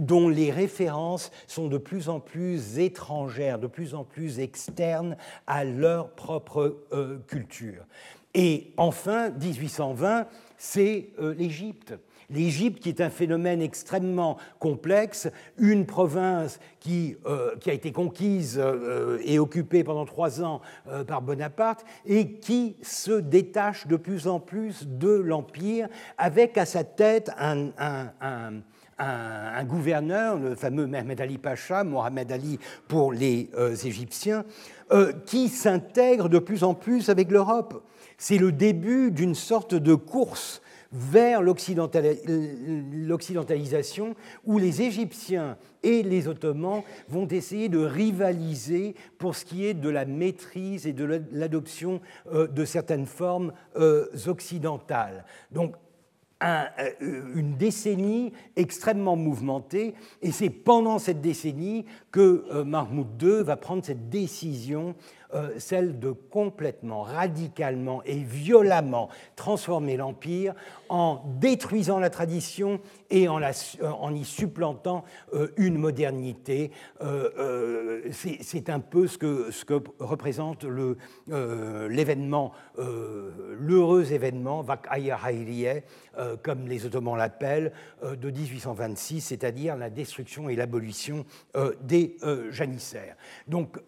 dont les références sont de plus en plus étrangères, de plus en plus externes à leur propre culture. Et enfin, 1820, c'est euh, l'Égypte. L'Égypte, qui est un phénomène extrêmement complexe, une province qui, euh, a été conquise euh, et occupée pendant trois ans par Bonaparte, et qui se détache de plus en plus de l'Empire, avec à sa tête un, gouverneur, le fameux Mehmed Ali Pacha, Mohamed Ali pour les Égyptiens, qui s'intègre de plus en plus avec l'Europe. C'est le début d'une sorte de course vers l'occidentalisation où les Égyptiens et les Ottomans vont essayer de rivaliser pour ce qui est de la maîtrise et de l'adoption euh, de certaines formes euh, occidentales. Donc euh, une décennie extrêmement mouvementée, et c'est pendant cette décennie que Mahmoud II va prendre cette décision euh, celle de complètement, radicalement et violemment transformer l'Empire en détruisant la tradition et en, euh, y supplantant euh, une modernité. C'est un peu ce que, représente l'événement, l'heureux événement, Vak comme les Ottomans l'appellent, de 1826, c'est-à-dire la destruction et l'abolition des janissaires. Donc,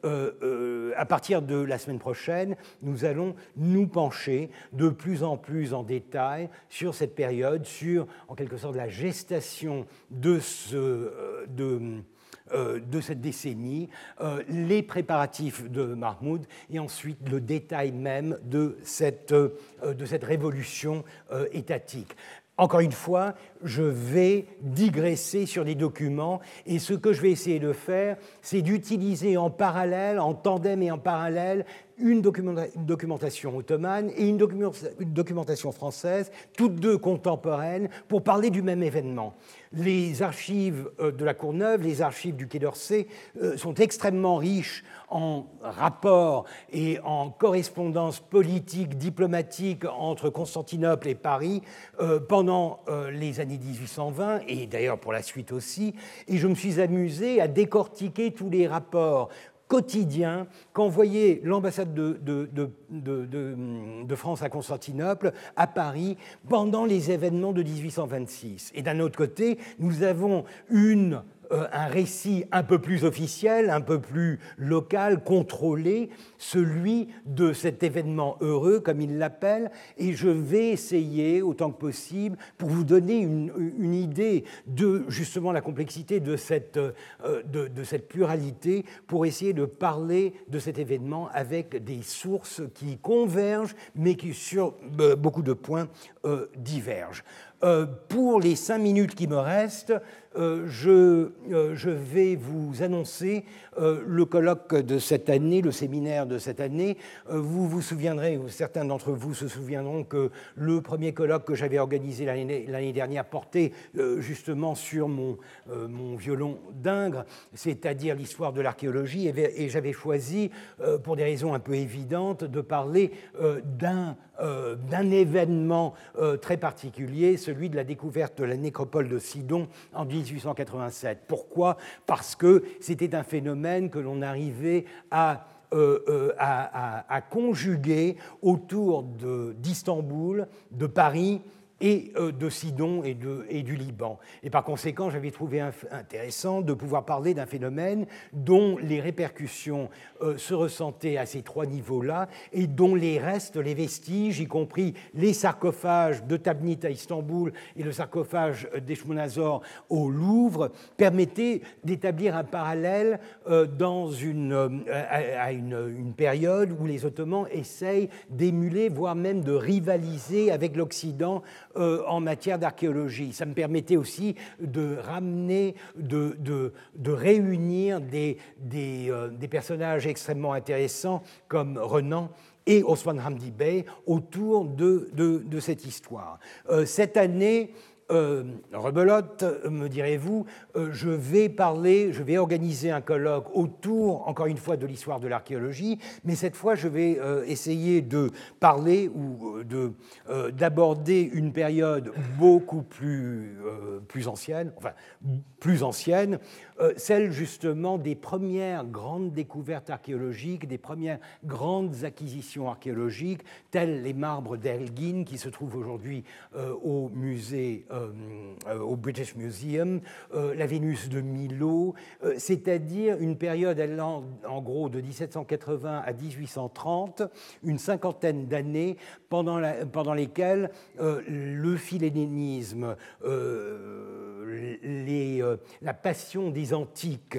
à partir de la semaine prochaine, nous allons nous pencher de plus en plus en détail sur cette période, sur en quelque sorte la gestation de, ce, euh, de, euh, de cette décennie, euh, les préparatifs de Mahmoud et ensuite le détail même de cette, de cette révolution étatique. Encore une fois, je vais digresser sur des documents et ce que je vais essayer de faire, c'est d'utiliser en parallèle, en tandem et en parallèle, une documentation ottomane et une documentation française, toutes deux contemporaines, pour parler du même événement. Les archives euh, de la Courneuve, les archives du Quai d'Orsay euh, sont extrêmement riches en rapports et en correspondance politique, diplomatique entre Constantinople et Paris euh, pendant les années 1820 et d'ailleurs pour la suite aussi. Et je me suis amusé à décortiquer tous les rapports quotidien qu'envoyait l'ambassade de, de, France à Constantinople, à Paris, pendant les événements de 1826. Et d'un autre côté, nous avons une un récit un peu plus officiel, un peu plus local, contrôlé, celui de cet événement heureux, comme il l'appelle, et je vais essayer, autant que possible, pour vous donner une, idée de justement la complexité de cette, euh, de, cette pluralité, pour essayer de parler de cet événement avec des sources qui convergent, mais qui sur euh, beaucoup de points divergent. pour les cinq minutes qui me restent, je je vais vous annoncer le colloque de cette année, le séminaire de cette année. Vous vous souviendrez, certains d'entre vous se souviendront que le premier colloque que j'avais organisé l'année dernière portait justement sur mon, violon d'Ingres, c'est-à-dire l'histoire de l'archéologie, et j'avais choisi, pour des raisons un peu évidentes, de parler d'un euh, d'un événement euh, très particulier, celui de la découverte de la nécropole de Sidon en 1887. Pourquoi? Parce que c'était un phénomène que l'on arrivait à euh, à, conjuguer autour d'Istanbul, de, Paris et euh, de Sidon et, et, du Liban. Et par conséquent, j'avais trouvé intéressant de pouvoir parler d'un phénomène dont les répercussions euh, se ressentaient à ces trois niveaux-là et dont les restes, les vestiges, y compris les sarcophages de Tabnit à Istanbul et le sarcophage d'Eshmonazor au Louvre, permettaient d'établir un parallèle euh, dans à une, une période où les Ottomans essayent d'émuler, voire même de rivaliser avec l'Occident euh, en matière d'archéologie. Ça me permettait aussi de ramener, de, réunir euh, des, personnages extrêmement intéressants comme Renan et Osman Hamdi Bey autour de, de cette histoire. Euh, cette année, euh, rebelote, me direz-vous, euh, je vais parler, je vais organiser un colloque autour, encore une fois, de l'histoire de l'archéologie, mais cette fois, je vais euh, essayer de parler ou de, d'aborder une période beaucoup plus ancienne, enfin, plus ancienne, celle justement des premières grandes découvertes archéologiques, des premières grandes acquisitions archéologiques, telles les marbres d'Elgin qui se trouvent aujourd'hui au musée euh, au British Museum, euh, la Vénus de Milo, euh, c'est-à-dire une période allant en gros de 1780 à 1830, une cinquantaine d'années pendant, pendant lesquelles le philénénisme, les, la passion des antiques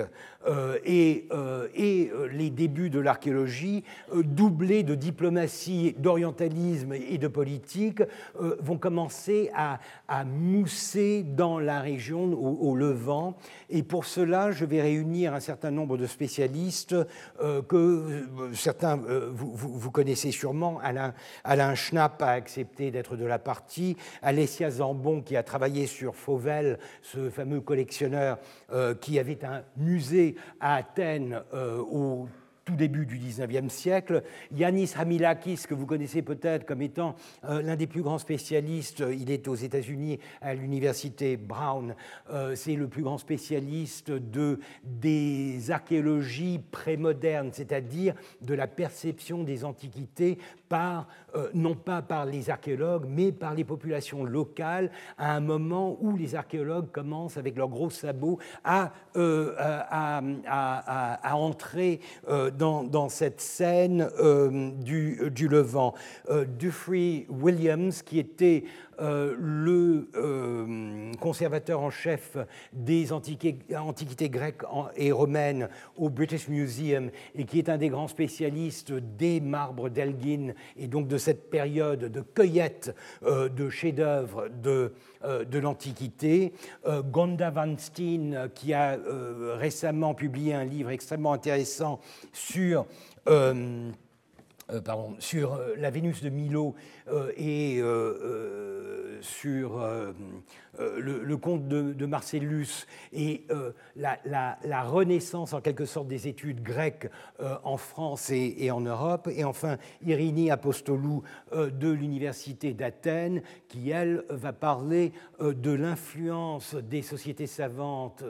et, et les débuts de l'archéologie, doublés de diplomatie, d'orientalisme et de politique, vont commencer à, mousser dans la région au, Levant. Et pour cela, je vais réunir un certain nombre de spécialistes euh, que euh, certains euh, vous, vous, connaissez sûrement. Alain, Alain Schnapp a accepté d'être de la partie. Alessia Zambon, qui a travaillé sur Fauvel, ce fameux collectionneur qui avait un musée à Athènes au tout début du XIXe siècle. Yanis Hamilakis, que vous connaissez peut-être comme étant euh, l'un des plus grands spécialistes, il est aux États-Unis à l'université Brown, euh, c'est le plus grand spécialiste de, des archéologies prémodernes, c'est-à-dire de la perception des antiquités euh, non pas par les archéologues, mais par les populations locales, à un moment où les archéologues commencent, avec leurs gros sabots, à, à, à, à entrer dans, cette scène euh, du, du, Levant. Euh, Dufry Williams, qui était euh, le euh, conservateur en chef des antiquités, grecques et romaines au British Museum et qui est un des grands spécialistes des marbres d'Elgin et donc de cette période de cueillette euh, de chefs-d'œuvre de, de l'Antiquité. Gonda Van Steen, qui a récemment publié un livre extrêmement intéressant sur pardon, sur euh, la Vénus de Milo euh, et sur le, conte de, Marcellus et la, renaissance en quelque sorte des études grecques en France et, en Europe. Et enfin, Irini Apostolou de l'Université d'Athènes qui, elle, va parler de l'influence des sociétés savantes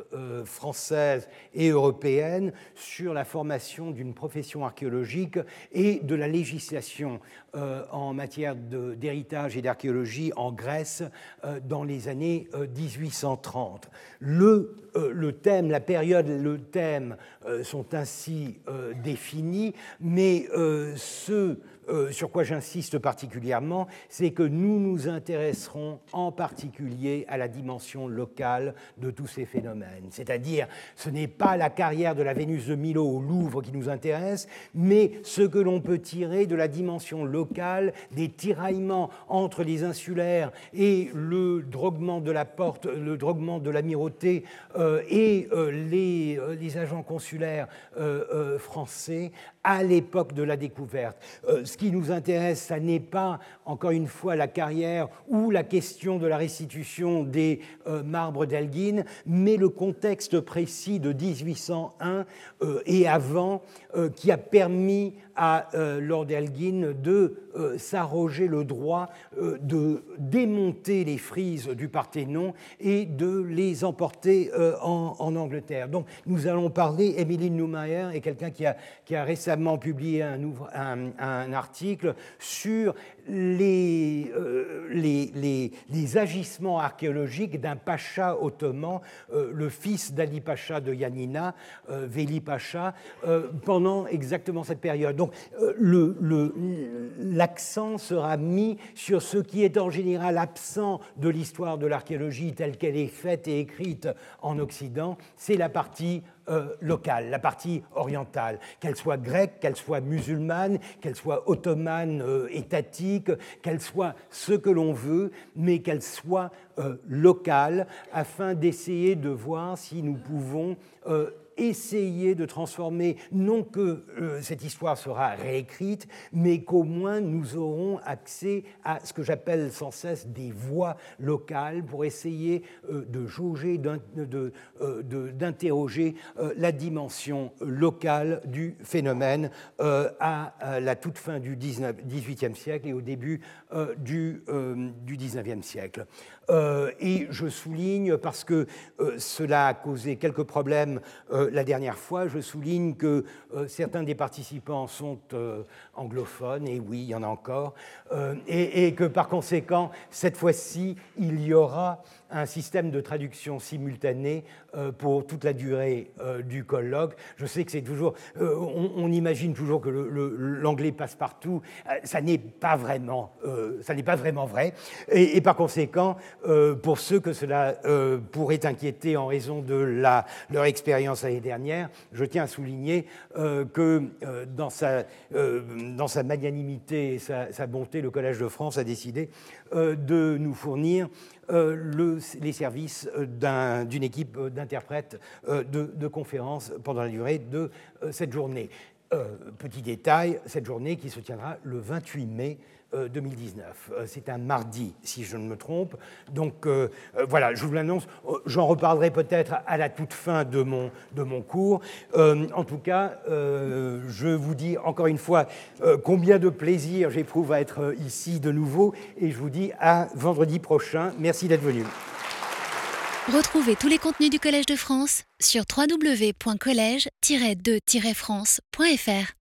françaises et européennes sur la formation d'une profession archéologique et de la législation euh, en matière d'héritage et d'archéologie en Grèce euh, dans les années 1830. Euh, le, le, thème, la période, le thème sont ainsi définis, mais ce euh, sur quoi j'insiste particulièrement, c'est que nous nous intéresserons en particulier à la dimension locale de tous ces phénomènes. C'est-à-dire, ce n'est pas la carrière de la Vénus de Milo au Louvre qui nous intéresse, mais ce que l'on peut tiré de la dimension locale, des tiraillements entre les insulaires et le droguement de la porte, le droguement de l'amirauté euh, et euh, les, agents consulaires français à l'époque de la découverte. ce qui nous intéresse, ça n'est pas, encore une fois, la carrière ou la question de la restitution des marbres d'Elgin, mais le contexte précis de 1801 et avant qui a permis à euh, Lord Elgin de euh, s'arroger le droit euh, de démonter les frises du Parthénon et de les emporter en, Angleterre. Donc nous allons parler, Emily Neumayer est quelqu'un qui a, récemment publié un, article sur les, les, agissements archéologiques d'un pacha ottoman, le fils d'Ali Pacha de Yanina, Veli Pacha, pendant exactement cette période. Donc euh, l'accent sera mis sur ce qui est en général absent de l'histoire de l'archéologie telle qu'elle est faite et écrite en Occident, c'est la partie euh, locale, la partie orientale, qu'elle soit grecque, qu'elle soit musulmane, qu'elle soit ottomane, euh, étatique, qu'elle soit ce que l'on veut, mais qu'elle soit locale, afin d'essayer de voir si nous pouvons essayer de transformer, non que euh, cette histoire sera réécrite, mais qu'au moins nous aurons accès à ce que j'appelle sans cesse des voix locales pour essayer euh, de jauger, euh, d'interroger la dimension locale du phénomène à la toute fin du 19, 18e siècle et au début du, du 19e siècle. Et je souligne, parce que cela a causé quelques problèmes la dernière fois, je souligne que certains des participants sont anglophones, et oui, il y en a encore, et, et, que par conséquent, cette fois-ci, il y aura un système de traduction simultanée euh, pour toute la durée euh, du colloque. Je sais que c'est toujours, euh, on, imagine toujours que l'anglais passe partout. ça n'est pas vraiment, ça n'est pas vraiment vrai. Et, par conséquent, pour ceux que cela pourrait inquiéter en raison de leur expérience l'année dernière, je tiens à souligner que dans sa, magnanimité et sa bonté, le Collège de France a décidé de nous fournir euh, le, les services euh, d'une équipe euh, d'interprètes de, de, conférences pendant la durée de cette journée. petit détail, cette journée qui se tiendra le 28 mai 2019. Euh, euh, c'est un mardi, si je ne me trompe. Donc euh, voilà, je vous l'annonce. J'en reparlerai peut-être à la toute fin de mon, de mon cours. en tout cas, je vous dis encore une fois combien de plaisir j'éprouve à être ici de nouveau et je vous dis à vendredi prochain. Merci d'être venu. Retrouvez tous les contenus du Collège de France sur www.colège-2-france.fr.